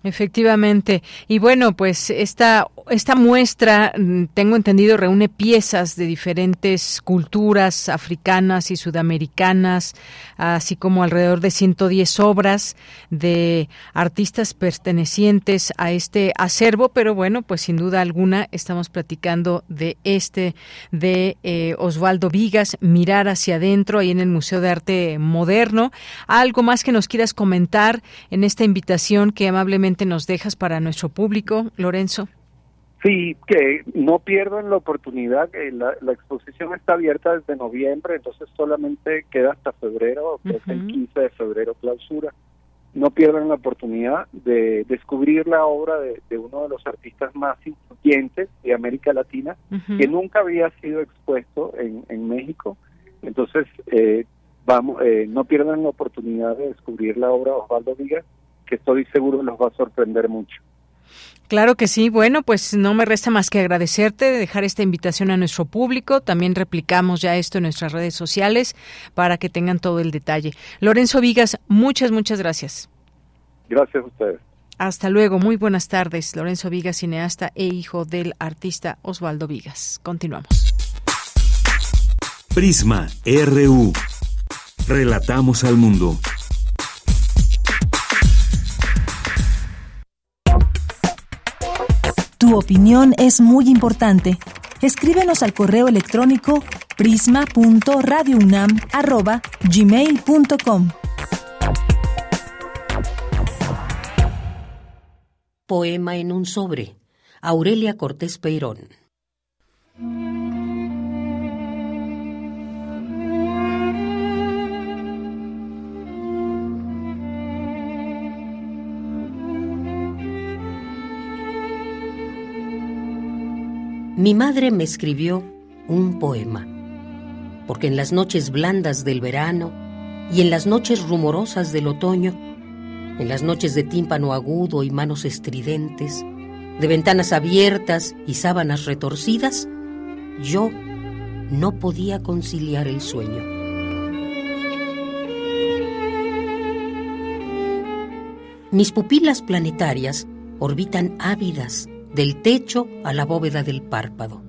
Efectivamente. Y bueno, pues esta, esta muestra, mm, tengo entendido, reúne piezas de diferentes culturas africanas y sudamericanas, así como alrededor de 110 obras de artistas pertenecientes a este acervo, pero bueno, pues sin duda alguna estamos platicando de este, de eh, Osvaldo Vigas, Mirar hacia adentro, ahí en el Museo de Arte Moderno. ¿Algo más que nos quieras comentar en esta invitación que amablemente nos dejas para nuestro público, Lorenzo? Sí, que no pierdan la oportunidad. La, la exposición está abierta desde noviembre, entonces solamente queda hasta febrero, el 15 de febrero clausura. No pierdan la oportunidad de descubrir la obra de, uno de los artistas más influyentes de América Latina, que nunca había sido expuesto en, en México. Entonces, eh, vamos, eh, no pierdan la oportunidad de descubrir la obra de Osvaldo Vigas que estoy seguro los va a sorprender mucho. Claro que sí. Bueno, pues no me resta más que agradecerte, dejar esta invitación a nuestro público. También replicamos ya esto en nuestras redes sociales para que tengan todo el detalle. Lorenzo Vigas, muchas, muchas gracias. Gracias a ustedes. Hasta luego. Muy buenas tardes. Lorenzo Vigas, cineasta e hijo del artista Osvaldo Vigas. Continuamos. Prisma RU. Relatamos al mundo. Tu opinión es muy importante. Escríbenos al correo electrónico prisma.radiounam@gmail.com. Poema en un sobre. Aurelia Cortés Peirón. Mi madre me escribió un poema, porque en las noches blandas del verano y en las noches rumorosas del otoño, en las noches de tímpano agudo y manos estridentes, de ventanas abiertas y sábanas retorcidas, yo no podía conciliar el sueño. Mis pupilas planetarias orbitan ávidas del techo a la bóveda del párpado,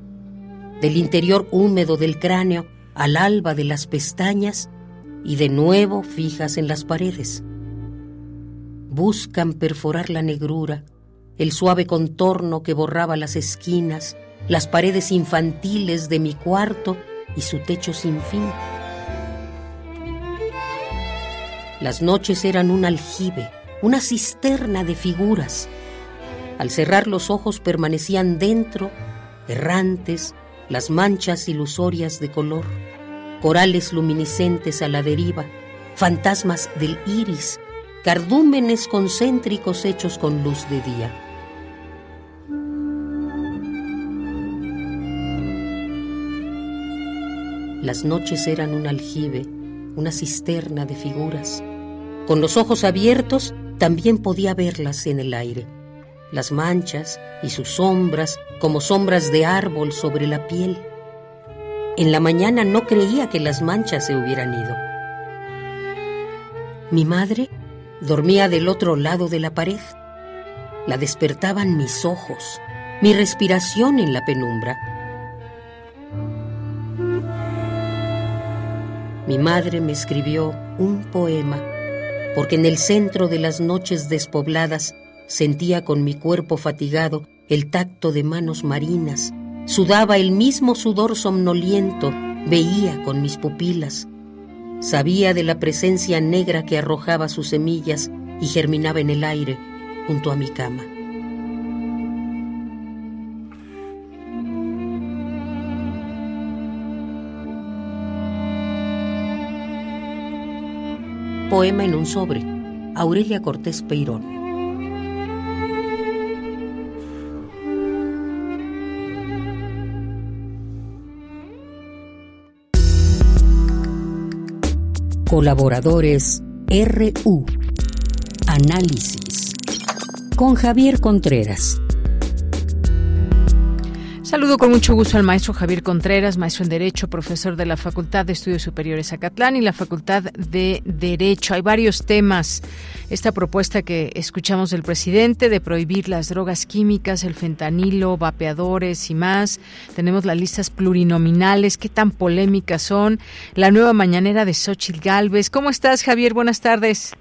del interior húmedo del cráneo al alba de las pestañas y de nuevo fijas en las paredes. Buscan perforar la negrura, el suave contorno que borraba las esquinas, las paredes infantiles de mi cuarto y su techo sin fin. Las noches eran un aljibe, una cisterna de figuras. Al cerrar los ojos permanecían dentro, errantes, las manchas ilusorias de color, corales luminiscentes a la deriva, fantasmas del iris, cardúmenes concéntricos hechos con luz de día. Las noches eran un aljibe, una cisterna de figuras. Con los ojos abiertos también podía verlas en el aire, las manchas y sus sombras como sombras de árbol sobre la piel. En la mañana no creía que las manchas se hubieran ido. Mi madre dormía del otro lado de la pared. La despertaban mis ojos, mi respiración en la penumbra mi madre me escribió un poema, porque en el centro de las noches despobladas sentía con mi cuerpo fatigado el tacto de manos marinas, sudaba el mismo sudor somnoliento, veía con mis pupilas, sabía de la presencia negra que arrojaba sus semillas y germinaba en el aire junto a mi cama. Poema en un sobre. Aurelia Cortés Peirón. Colaboradores RU. Análisis. Con Javier Contreras. Saludo con mucho gusto al maestro Javier Contreras, maestro en Derecho, profesor de la Facultad de Estudios Superiores Acatlán y la Facultad de Derecho. Hay varios temas. Esta propuesta que escuchamos del presidente de prohibir las drogas químicas, el fentanilo, vapeadores y más. Tenemos las listas plurinominales, qué tan polémicas son. La nueva mañanera de Xochitl Galvez. ¿Cómo estás, Javier? Buenas tardes.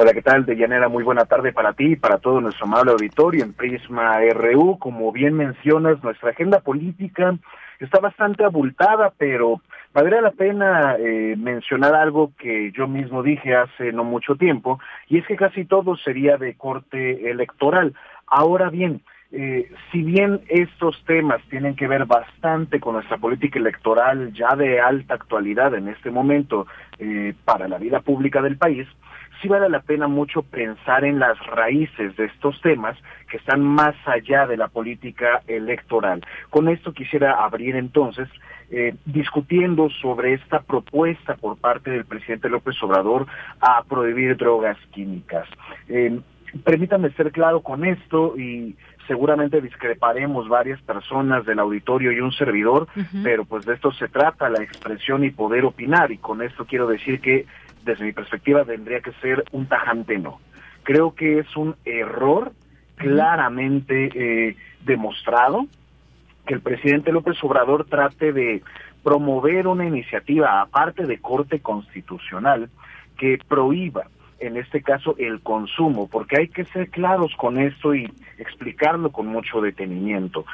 Hola, ¿qué tal? De muy buena tarde para ti y para todo nuestro amable auditorio en Prisma RU. Como bien mencionas, nuestra agenda política está bastante abultada, pero valdría la pena eh, mencionar algo que yo mismo dije hace no mucho tiempo, y es que casi todo sería de corte electoral. Ahora bien, eh, si bien estos temas tienen que ver bastante con nuestra política electoral ya de alta actualidad en este momento eh, para la vida pública del país, sí vale la pena mucho pensar en las raíces de estos temas que están más allá de la política electoral. Con esto quisiera abrir entonces eh, discutiendo sobre esta propuesta por parte del presidente López Obrador a prohibir drogas químicas. Eh, permítanme ser claro con esto y seguramente discreparemos varias personas del auditorio y un servidor, pero pues de esto se trata, la expresión y poder opinar, y con esto quiero decir que desde mi perspectiva, tendría que ser un tajante no. Creo que es un error claramente eh, demostrado que el presidente López Obrador trate de promover una iniciativa, aparte de corte constitucional, que prohíba, en este caso, el consumo, porque hay que ser claros con esto y explicarlo con mucho detenimiento.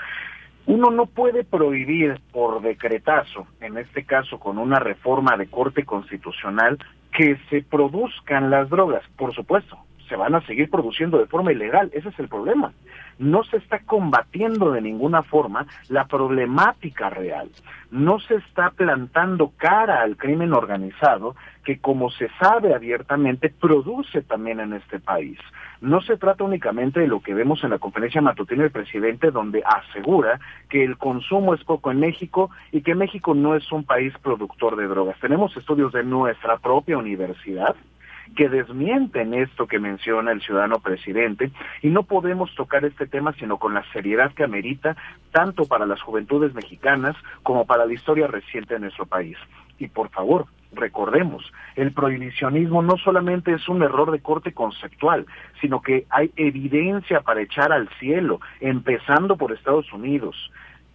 Uno no puede prohibir por decretazo, en este caso con una reforma de corte constitucional, que se produzcan las drogas. Por supuesto, se van a seguir produciendo de forma ilegal, ese es el problema. no se está combatiendo de ninguna forma la problemática real. No se está plantando cara al crimen organizado que, como se sabe abiertamente, produce también en este país. No se trata únicamente de lo que vemos en la conferencia matutina del presidente, donde asegura que el consumo es poco en México y que México no es un país productor de drogas. Tenemos estudios de nuestra propia universidad que desmienten esto que menciona el ciudadano presidente y no podemos tocar este tema sino con la seriedad que amerita tanto para las juventudes mexicanas como para la historia reciente de nuestro país. Y por favor, recordemos, el prohibicionismo no solamente es un error de corte conceptual, sino que hay evidencia para echar al cielo, empezando por Estados Unidos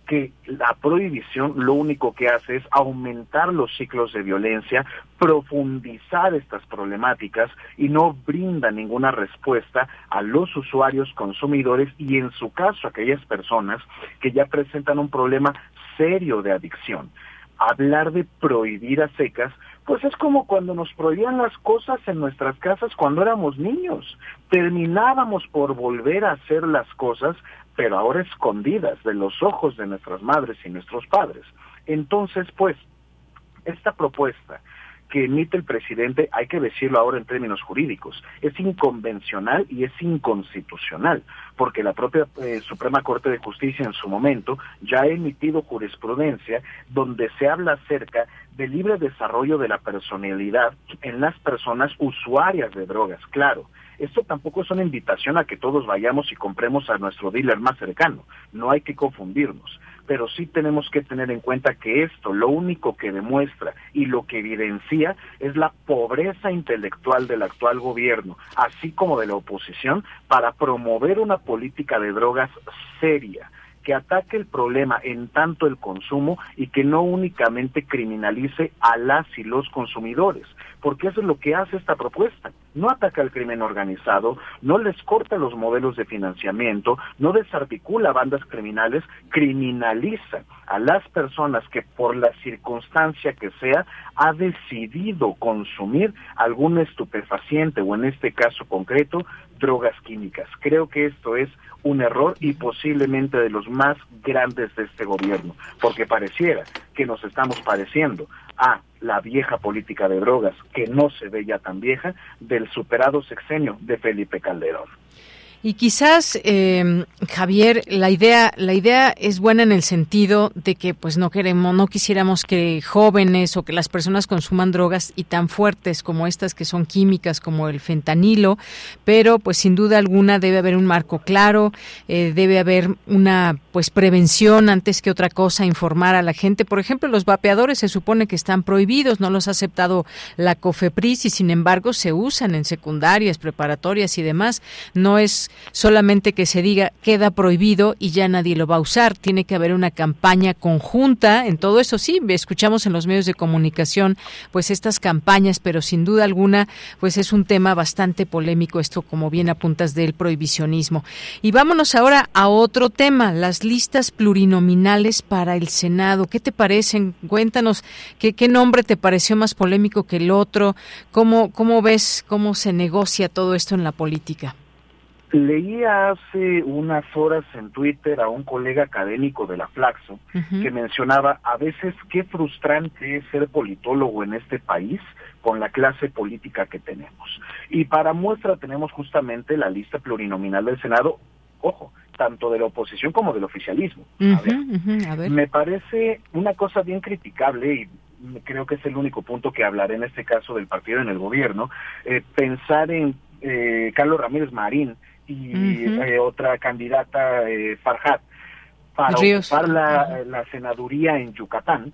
que la prohibición lo único que hace es aumentar los ciclos de violencia, profundizar estas problemáticas y no brinda ninguna respuesta a los usuarios consumidores y en su caso a aquellas personas que ya presentan un problema serio de adicción. Hablar de prohibir a secas pues es como cuando nos prohibían las cosas en nuestras casas cuando éramos niños. Terminábamos por volver a hacer las cosas pero ahora escondidas de los ojos de nuestras madres y nuestros padres. Entonces, pues, esta propuesta que emite el presidente, hay que decirlo ahora en términos jurídicos, es inconvencional y es inconstitucional, porque la propia eh, Suprema Corte de Justicia en su momento ya ha emitido jurisprudencia donde se habla acerca del libre desarrollo de la personalidad en las personas usuarias de drogas. Claro, esto tampoco es una invitación a que todos vayamos y compremos a nuestro dealer más cercano. No hay que confundirnos. Pero sí tenemos que tener en cuenta que esto lo único que demuestra y lo que evidencia es la pobreza intelectual del actual gobierno, así como de la oposición, para promover una política de drogas seria que ataque el problema en tanto el consumo y que no únicamente criminalice a las y los consumidores, porque eso es lo que hace esta propuesta. No ataca al crimen organizado, no les corta los modelos de financiamiento, no desarticula bandas criminales, criminaliza a las personas que por la circunstancia que sea ha decidido consumir algún estupefaciente o en este caso concreto drogas químicas. Creo que esto es un error y posiblemente de los más grandes de este gobierno, porque pareciera que nos estamos pareciendo a la vieja política de drogas, que no se ve ya tan vieja, del superado sexenio de Felipe Calderón. Y quizás, eh, Javier, la idea, la idea es buena en el sentido de que, pues, no queremos, no quisiéramos que jóvenes o que las personas consuman drogas y tan fuertes como estas que son químicas, como el fentanilo, pero, pues, sin duda alguna debe haber un marco claro, eh, debe haber una, pues, prevención antes que otra cosa, informar a la gente. Por ejemplo, los vapeadores se supone que están prohibidos, no los ha aceptado la COFEPRIS y, sin embargo, se usan en secundarias, preparatorias y demás. No es solamente que se diga queda prohibido y ya nadie lo va a usar. Tiene que haber una campaña conjunta en todo eso. Sí, escuchamos en los medios de comunicación pues estas campañas, pero sin duda alguna pues es un tema bastante polémico esto, como bien apuntas del prohibicionismo. Y vámonos ahora a otro tema, las listas plurinominales para el Senado. ¿Qué te parecen? Cuéntanos qué, qué nombre te pareció más polémico que el otro. ¿Cómo, cómo ves cómo se negocia todo esto en la política? Leía hace unas horas en Twitter a un colega académico de la Flaxo que mencionaba a veces qué frustrante es ser politólogo en este país con la clase política que tenemos. Y para muestra tenemos justamente la lista plurinominal del Senado, ojo, tanto de la oposición como del oficialismo. Me parece una cosa bien criticable y creo que es el único punto que hablaré en este caso del partido en el gobierno, eh, pensar en eh, Carlos Ramírez Marín, y eh, otra candidata, eh, Farhat, para ocupar la, la, senaduría en Yucatán,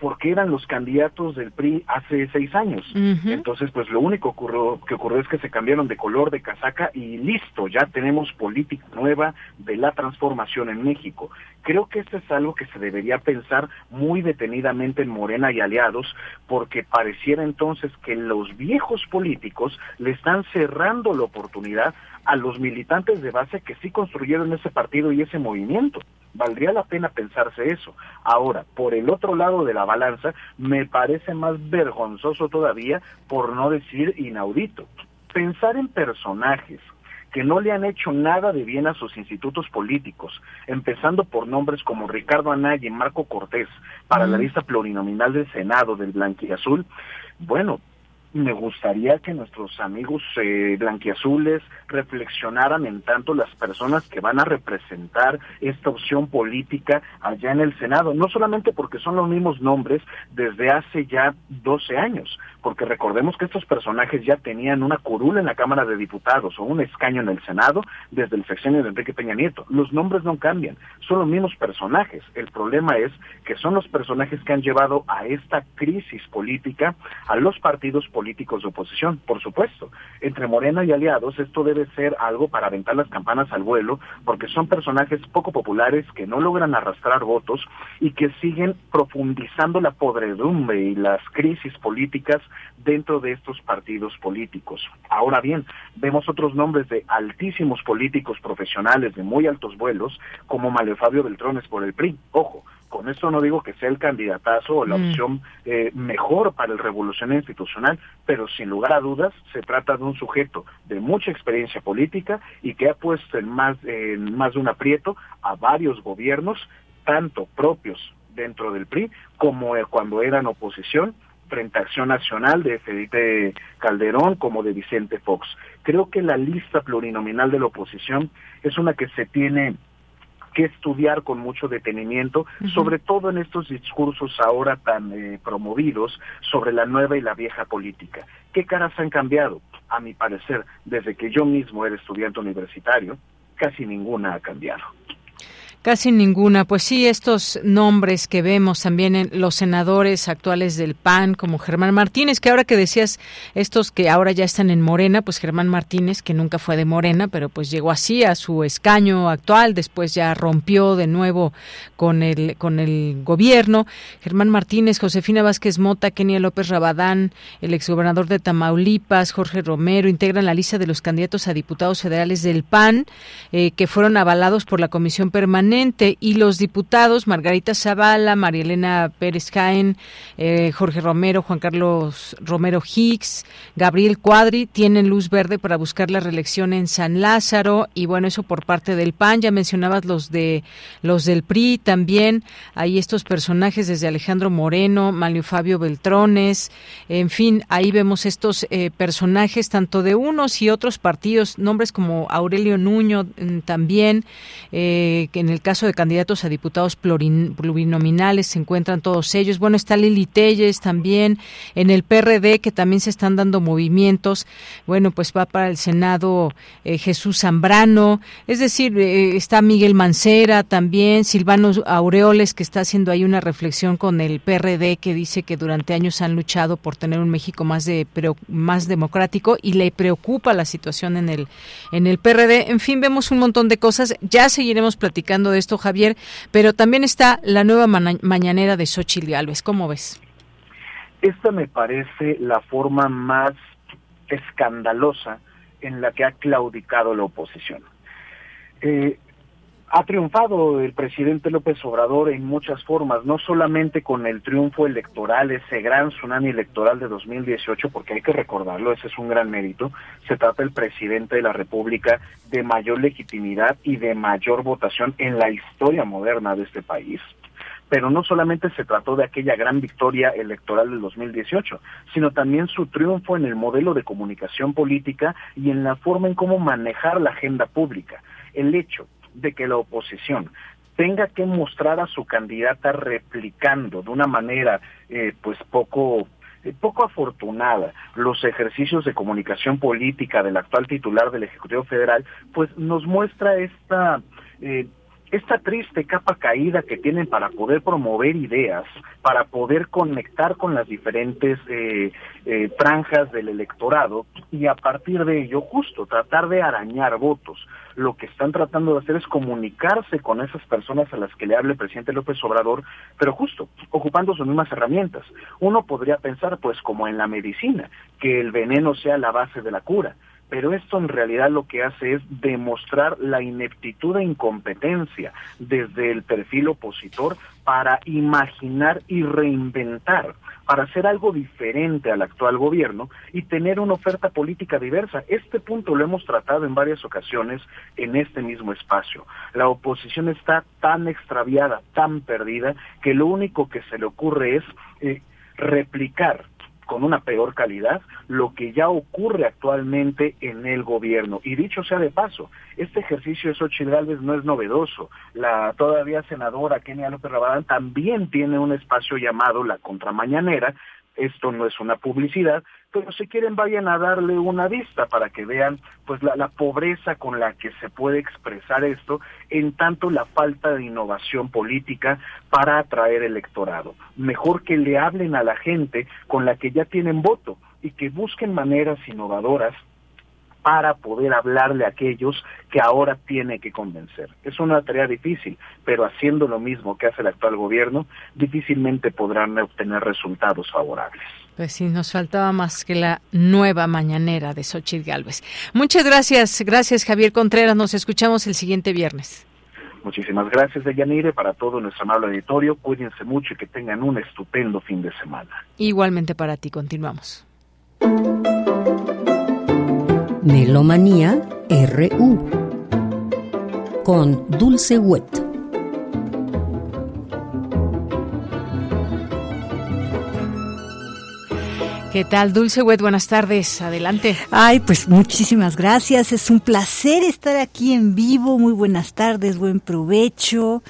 porque eran los candidatos del PRI hace seis años. Entonces, pues lo único ocurrió, que ocurrió es que se cambiaron de color de casaca y listo, ya tenemos política nueva de la transformación en México. Creo que esto es algo que se debería pensar muy detenidamente en Morena y aliados, porque pareciera entonces que los viejos políticos le están cerrando la oportunidad a los militantes de base que sí construyeron ese partido y ese movimiento. Valdría la pena pensarse eso. Ahora, por el otro lado de la balanza, me parece más vergonzoso todavía, por no decir inaudito, pensar en personajes que no le han hecho nada de bien a sus institutos políticos, empezando por nombres como Ricardo Anaya y Marco Cortés para la lista plurinominal del Senado del Blanquiazul, bueno, me gustaría que nuestros amigos eh, blanquiazules reflexionaran en tanto las personas que van a representar esta opción política allá en el Senado, no solamente porque son los mismos nombres desde hace ya 12 años, porque recordemos que estos personajes ya tenían una curula en la Cámara de Diputados o un escaño en el Senado desde el sexenio de Enrique Peña Nieto. Los nombres no cambian, son los mismos personajes. El problema es que son los personajes que han llevado a esta crisis política a los partidos políticos de oposición, por supuesto. Entre Morena y aliados esto debe ser algo para aventar las campanas al vuelo, porque son personajes poco populares que no logran arrastrar votos y que siguen profundizando la podredumbre y las crisis políticas dentro de estos partidos políticos. Ahora bien, vemos otros nombres de altísimos políticos profesionales de muy altos vuelos, como Mario Fabio Beltrones por el PRI. Ojo, con esto no digo que sea el candidatazo o la mm. opción eh, mejor para el revolución institucional, pero sin lugar a dudas se trata de un sujeto de mucha experiencia política y que ha puesto en más, en más de un aprieto a varios gobiernos, tanto propios dentro del PRI como cuando eran oposición frente a Acción Nacional de Felipe Calderón como de Vicente Fox. Creo que la lista plurinominal de la oposición es una que se tiene que estudiar con mucho detenimiento, sobre todo en estos discursos ahora tan eh, promovidos sobre la nueva y la vieja política. ¿Qué caras han cambiado? A mi parecer, desde que yo mismo era estudiante universitario, casi ninguna ha cambiado. Casi ninguna. Pues sí, estos nombres que vemos también en los senadores actuales del PAN, como Germán Martínez, que ahora que decías estos que ahora ya están en Morena, pues Germán Martínez, que nunca fue de Morena, pero pues llegó así a su escaño actual, después ya rompió de nuevo con el, con el gobierno. Germán Martínez, Josefina Vázquez Mota, Kenia López Rabadán, el exgobernador de Tamaulipas, Jorge Romero, integran la lista de los candidatos a diputados federales del PAN, eh, que fueron avalados por la Comisión Permanente y los diputados Margarita Zavala, María Elena Pérez Jaén, eh, Jorge Romero, Juan Carlos Romero Hicks, Gabriel Cuadri tienen luz verde para buscar la reelección en San Lázaro. Y bueno, eso por parte del PAN, ya mencionabas los de los del PRI también, hay estos personajes desde Alejandro Moreno, Manlio Fabio Beltrones, en fin, ahí vemos estos eh, personajes tanto de unos y otros partidos, nombres como Aurelio Nuño mm, también, eh, en el caso de candidatos a diputados plurinominales se encuentran todos ellos. Bueno, está Lili Telles también en el PRD que también se están dando movimientos. Bueno, pues va para el Senado eh, Jesús Zambrano, es decir, eh, está Miguel Mancera también, Silvano Aureoles que está haciendo ahí una reflexión con el PRD que dice que durante años han luchado por tener un México más de pero más democrático y le preocupa la situación en el en el PRD. En fin, vemos un montón de cosas. Ya seguiremos platicando de esto, Javier, pero también está la nueva mañanera de Xochitl Gálvez. ¿Cómo ves? Esta me parece la forma más escandalosa en la que ha claudicado la oposición. Eh, ha triunfado el presidente López Obrador en muchas formas, no solamente con el triunfo electoral, ese gran tsunami electoral de 2018, porque hay que recordarlo, ese es un gran mérito, se trata del presidente de la República de mayor legitimidad y de mayor votación en la historia moderna de este país pero no solamente se trató de aquella gran victoria electoral del 2018, sino también su triunfo en el modelo de comunicación política y en la forma en cómo manejar la agenda pública. El hecho de que la oposición tenga que mostrar a su candidata replicando de una manera eh, pues poco eh, poco afortunada los ejercicios de comunicación política del actual titular del Ejecutivo Federal, pues nos muestra esta eh, esta triste capa caída que tienen para poder promover ideas, para poder conectar con las diferentes eh, eh, franjas del electorado y a partir de ello justo tratar de arañar votos. Lo que están tratando de hacer es comunicarse con esas personas a las que le hable el presidente López Obrador, pero justo ocupando sus mismas herramientas. Uno podría pensar, pues como en la medicina, que el veneno sea la base de la cura pero esto en realidad lo que hace es demostrar la ineptitud e incompetencia desde el perfil opositor para imaginar y reinventar, para hacer algo diferente al actual gobierno y tener una oferta política diversa. Este punto lo hemos tratado en varias ocasiones en este mismo espacio. La oposición está tan extraviada, tan perdida, que lo único que se le ocurre es eh, replicar con una peor calidad lo que ya ocurre actualmente en el gobierno. Y dicho sea de paso, este ejercicio de Xochitl Gálvez no es novedoso. La todavía senadora Kenia López Rabadán también tiene un espacio llamado La Contramañanera, esto no es una publicidad, pero si quieren vayan a darle una vista para que vean pues la, la, pobreza con la que se puede expresar esto, en tanto la falta de innovación política para atraer electorado. Mejor que le hablen a la gente con la que ya tienen voto y que busquen maneras innovadoras para poder hablarle a aquellos que ahora tiene que convencer. Es una tarea difícil, pero haciendo lo mismo que hace el actual gobierno, difícilmente podrán obtener resultados favorables. Pues sí, nos faltaba más que la nueva mañanera de Xochitl Galvez. Muchas gracias, gracias Javier Contreras. Nos escuchamos el siguiente viernes. Muchísimas gracias, Deyanire, para todo nuestro amable auditorio. Cuídense mucho y que tengan un estupendo fin de semana. Igualmente para ti, continuamos. Melomanía RU con Dulce Wet. ¿Qué tal, Dulce Wet? Buenas tardes. Adelante. Ay, pues muchísimas gracias. Es un placer estar aquí en vivo. Muy buenas tardes, buen provecho.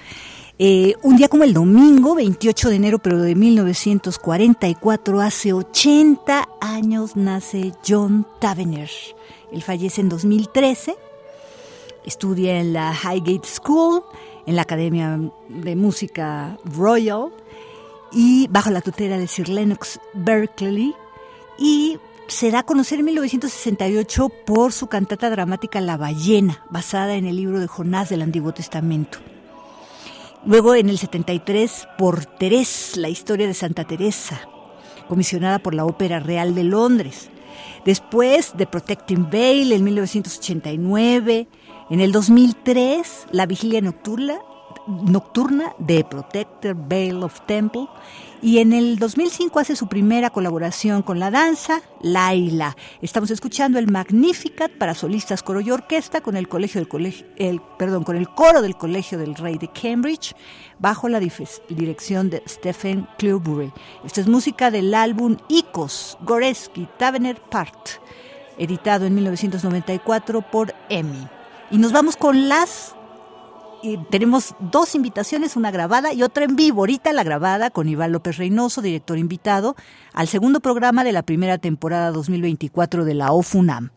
Eh, un día como el domingo, 28 de enero, pero de 1944, hace 80 años nace John Tavener. Él fallece en 2013. Estudia en la Highgate School, en la Academia de Música Royal y bajo la tutela de Sir Lennox Berkeley y se da a conocer en 1968 por su cantata dramática La ballena, basada en el libro de Jonás del Antiguo Testamento. Luego en el 73 por Terés, la historia de Santa Teresa, comisionada por la Ópera Real de Londres. Después de Protecting Veil en 1989. En el 2003, La Vigilia Nocturna, Nocturna de Protector Veil of Temple y en el 2005 hace su primera colaboración con la danza, Laila. Estamos escuchando el Magnificat para solistas, coro y orquesta con el colegio del colegio, el, perdón, con el coro del Colegio del Rey de Cambridge bajo la dirección de Stephen Clearbury. Esta es música del álbum Icos Goreski Tavener Part, editado en 1994 por EMI. Y nos vamos con las tenemos dos invitaciones, una grabada y otra en vivo. Ahorita la grabada con Iván López Reynoso, director invitado, al segundo programa de la primera temporada 2024 de la OFUNAM.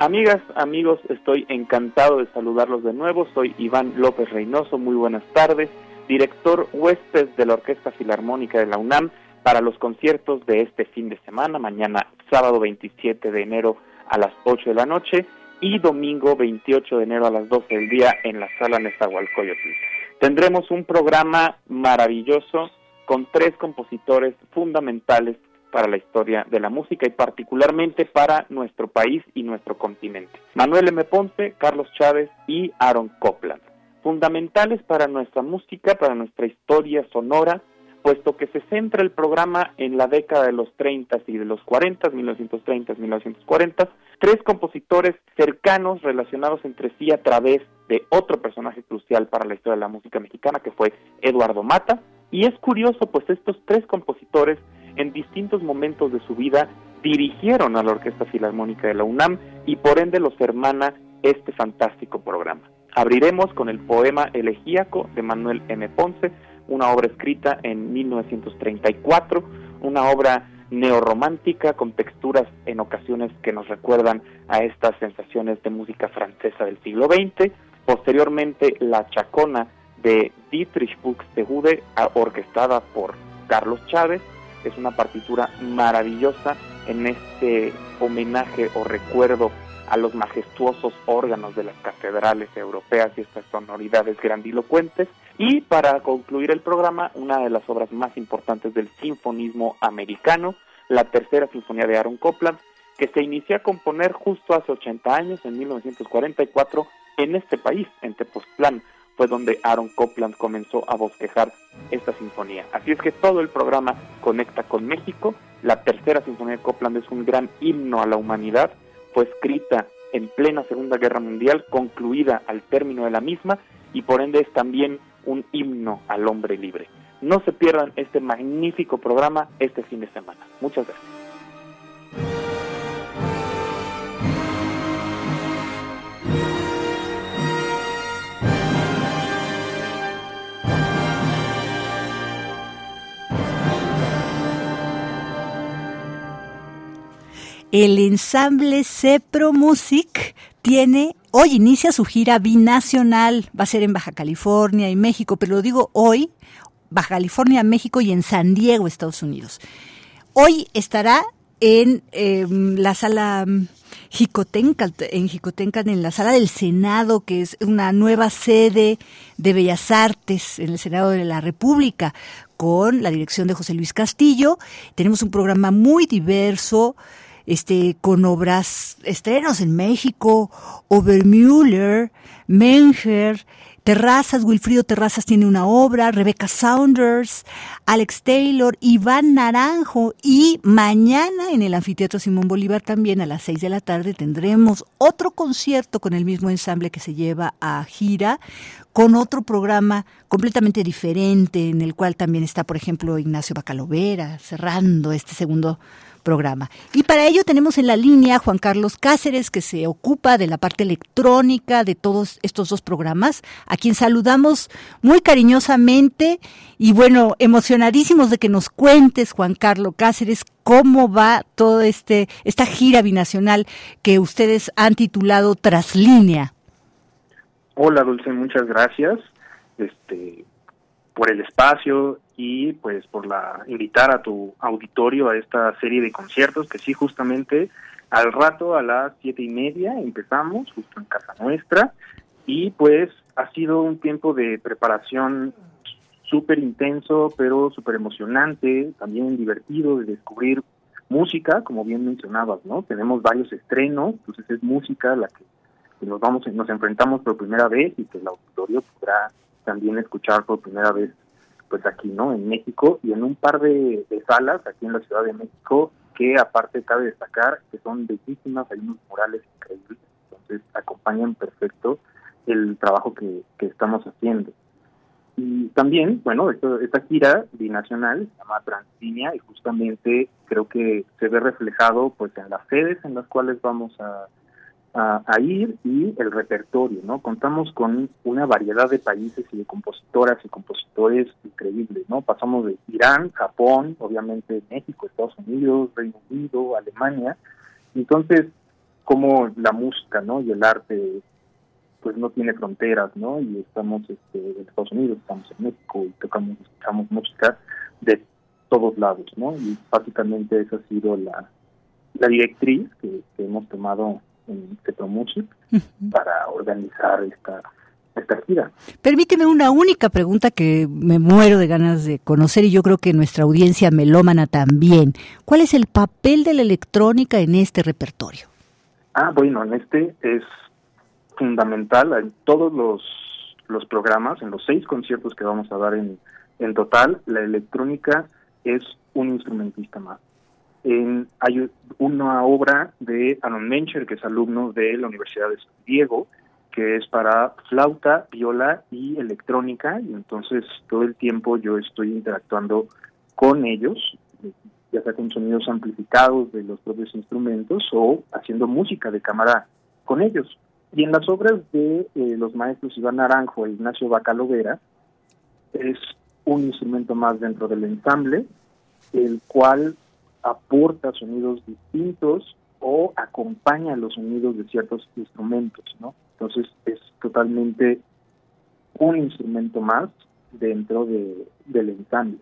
Amigas, amigos, estoy encantado de saludarlos de nuevo. Soy Iván López Reynoso. Muy buenas tardes director huésped de la Orquesta Filarmónica de la UNAM para los conciertos de este fin de semana, mañana sábado 27 de enero a las 8 de la noche y domingo 28 de enero a las 12 del día en la sala Nezahualcóyotl. Tendremos un programa maravilloso con tres compositores fundamentales para la historia de la música y particularmente para nuestro país y nuestro continente. Manuel M. Ponce, Carlos Chávez y Aaron Copland fundamentales para nuestra música, para nuestra historia sonora, puesto que se centra el programa en la década de los 30 y de los 40, 1930, 1940, tres compositores cercanos relacionados entre sí a través de otro personaje crucial para la historia de la música mexicana, que fue Eduardo Mata. Y es curioso, pues estos tres compositores en distintos momentos de su vida dirigieron a la Orquesta Filarmónica de la UNAM y por ende los hermana este fantástico programa. Abriremos con el poema Elegíaco de Manuel M. Ponce, una obra escrita en 1934, una obra neorromántica con texturas en ocasiones que nos recuerdan a estas sensaciones de música francesa del siglo XX. Posteriormente, La Chacona de Dietrich Buxtehude, orquestada por Carlos Chávez. Es una partitura maravillosa en este homenaje o recuerdo a los majestuosos órganos de las catedrales europeas y estas sonoridades grandilocuentes. Y para concluir el programa, una de las obras más importantes del sinfonismo americano, la tercera sinfonía de Aaron Copland, que se inició a componer justo hace 80 años, en 1944, en este país, en Tepoztlán, fue donde Aaron Copland comenzó a bosquejar esta sinfonía. Así es que todo el programa conecta con México. La tercera sinfonía de Copland es un gran himno a la humanidad. Fue escrita en plena Segunda Guerra Mundial, concluida al término de la misma y por ende es también un himno al hombre libre. No se pierdan este magnífico programa este fin de semana. Muchas gracias. El ensamble Cepro Music tiene hoy inicia su gira binacional, va a ser en Baja California y México, pero lo digo hoy, Baja California, México y en San Diego, Estados Unidos. Hoy estará en em, la sala Jicotenca, en Jicotenca, en la sala del Senado, que es una nueva sede de Bellas Artes en el Senado de la República, con la dirección de José Luis Castillo. Tenemos un programa muy diverso este, con obras, estrenos en México, Obermüller, Menger, Terrazas, Wilfrido Terrazas tiene una obra, Rebecca Saunders, Alex Taylor, Iván Naranjo y mañana en el Anfiteatro Simón Bolívar también a las seis de la tarde tendremos otro concierto con el mismo ensamble que se lleva a gira con otro programa completamente diferente en el cual también está, por ejemplo, Ignacio Bacalovera cerrando este segundo programa. Y para ello tenemos en la línea a Juan Carlos Cáceres, que se ocupa de la parte electrónica de todos estos dos programas, a quien saludamos muy cariñosamente y bueno, emocionadísimos de que nos cuentes, Juan Carlos Cáceres, cómo va toda este, esta gira binacional que ustedes han titulado Traslínea. Hola Dulce, muchas gracias este, por el espacio y pues por la invitar a tu auditorio a esta serie de conciertos que sí justamente al rato a las siete y media empezamos justo en casa nuestra. Y pues ha sido un tiempo de preparación súper intenso pero súper emocionante también divertido de descubrir música como bien mencionabas no tenemos varios estrenos entonces es música la que, nos vamos nos enfrentamos por primera vez y que el auditorio podrá también escuchar por primera vez pues aquí, ¿no? En México y en un par de, salas aquí en la Ciudad de México que aparte cabe destacar que son bellísimas, hay unos murales increíbles, entonces acompañan perfecto el trabajo que, estamos haciendo. Y también, bueno, esta gira binacional se llama Translínea y justamente creo que se ve reflejado pues en las sedes en las cuales vamos a, a, ir y el repertorio, ¿no? Contamos con una variedad de países y de compositoras y compositores increíbles, ¿no? Pasamos de Irán, Japón, obviamente México, Estados Unidos, Reino Unido, Alemania. Entonces, como la música, ¿no? Y el arte pues no tiene fronteras, ¿no? Y estamos este, en Estados Unidos, estamos en México y tocamos, escuchamos música de todos lados, ¿no? Y básicamente esa ha sido la, la directriz que hemos tomado en Music para organizar esta, esta gira. Permíteme una única pregunta que me muero de ganas de conocer y yo creo que nuestra audiencia melómana también. ¿Cuál es el papel de la electrónica en este repertorio? Ah, bueno, en este es fundamental en todos los, los programas, en los seis conciertos que vamos a dar en, en total, la electrónica es un instrumentista más hay una obra de Anon Mencher, que es alumno de la Universidad de San Diego, que es para flauta, viola y electrónica, y entonces todo el tiempo yo estoy interactuando con ellos, ya sea con sonidos amplificados de los propios instrumentos o haciendo música de cámara con ellos. Y en las obras de eh, los maestros Iván Naranjo e Ignacio Bacalovera, es un instrumento más dentro del ensamble, el cual aporta sonidos distintos o acompaña los sonidos de ciertos instrumentos, ¿no? Entonces es totalmente un instrumento más dentro de, del ensamble.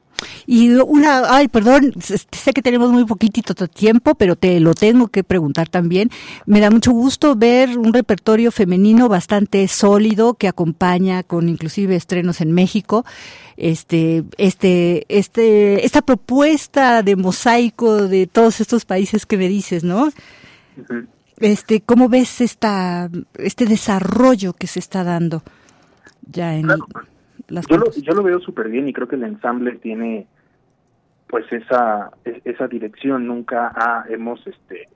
Y una, ay, perdón, sé que tenemos muy poquitito tiempo, pero te lo tengo que preguntar también. Me da mucho gusto ver un repertorio femenino bastante sólido que acompaña con inclusive estrenos en México. Este, este, este, esta propuesta de mosaico de todos estos países que me dices, ¿no? Este, ¿cómo ves esta, este desarrollo que se está dando ya en las yo lo, yo lo veo súper bien y creo que el ensamble tiene pues esa esa dirección. Nunca ha, hemos este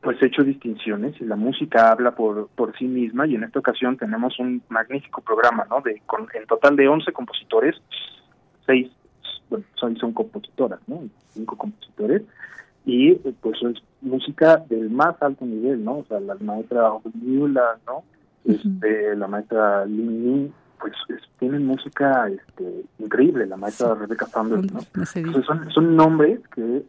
pues hecho distinciones y la música habla por por sí misma y en esta ocasión tenemos un magnífico programa no de con en total de 11 compositores seis bueno son son compositoras no cinco compositores. Y pues es música del más alto nivel no o sea la maestra Miula no este la maestra Lin pues tienen música este, increíble, la maestra Rebecca Sanders, ¿no? son, son nombres que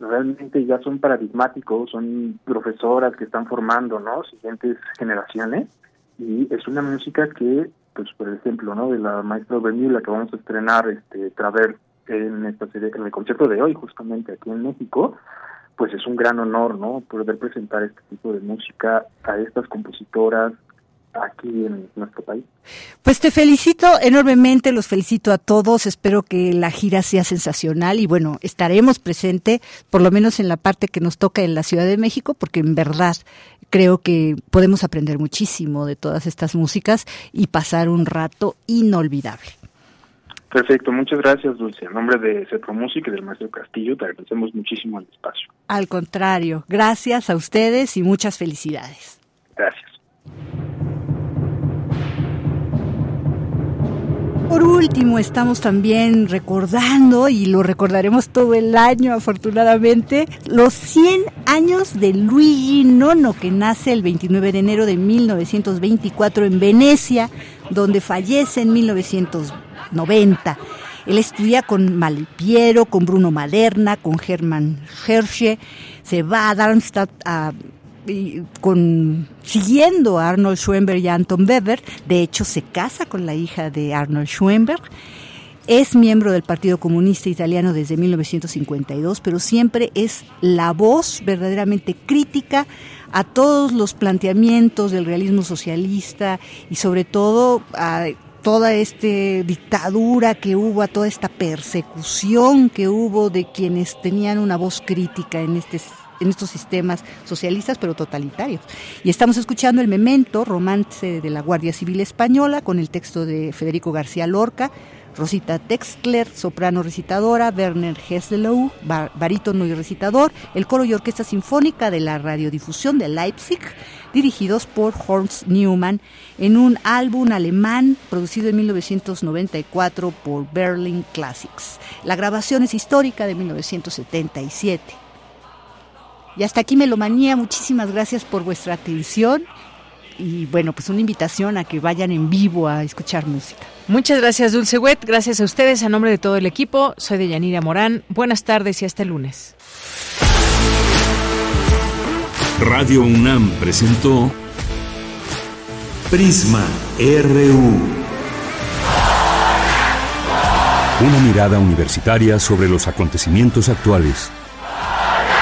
realmente ya son paradigmáticos, son profesoras que están formando, ¿no? Siguientes generaciones y es una música que, pues por ejemplo, ¿no? De la maestra la que vamos a estrenar, este, Traver en esta serie, en el concierto de hoy, justamente aquí en México, pues es un gran honor, ¿no? Poder presentar este tipo de música a estas compositoras, aquí en nuestro país. Pues te felicito enormemente, los felicito a todos, espero que la gira sea sensacional y bueno, estaremos presente, por lo menos en la parte que nos toca en la Ciudad de México, porque en verdad creo que podemos aprender muchísimo de todas estas músicas y pasar un rato inolvidable. Perfecto, muchas gracias Dulce. En nombre de Centro Música y del maestro Castillo te agradecemos muchísimo el espacio. Al contrario, gracias a ustedes y muchas felicidades. Gracias. Por último, estamos también recordando, y lo recordaremos todo el año afortunadamente, los 100 años de Luigi Nono, que nace el 29 de enero de 1924 en Venecia, donde fallece en 1990. Él estudia con Malipiero, con Bruno Maderna, con Hermann Hershey, se va a Darmstadt a con, siguiendo a Arnold Schoenberg y Anton Weber, de hecho se casa con la hija de Arnold Schoenberg, es miembro del Partido Comunista Italiano desde 1952, pero siempre es la voz verdaderamente crítica a todos los planteamientos del realismo socialista y sobre todo a toda esta dictadura que hubo, a toda esta persecución que hubo de quienes tenían una voz crítica en este en estos sistemas socialistas pero totalitarios. Y estamos escuchando el memento, romance de la Guardia Civil Española, con el texto de Federico García Lorca, Rosita Textler, soprano recitadora, Werner Hesselow, barítono y recitador, el coro y orquesta sinfónica de la radiodifusión de Leipzig, dirigidos por Horst Newman, en un álbum alemán producido en 1994 por Berlin Classics. La grabación es histórica de 1977. Y hasta aquí Melomanía, muchísimas gracias por vuestra atención y bueno, pues una invitación a que vayan en vivo a escuchar música. Muchas gracias Dulce Wet, gracias a ustedes a nombre de todo el equipo. Soy de Yanira Morán. Buenas tardes y hasta el lunes. Radio UNAM presentó Prisma RU. Una mirada universitaria sobre los acontecimientos actuales.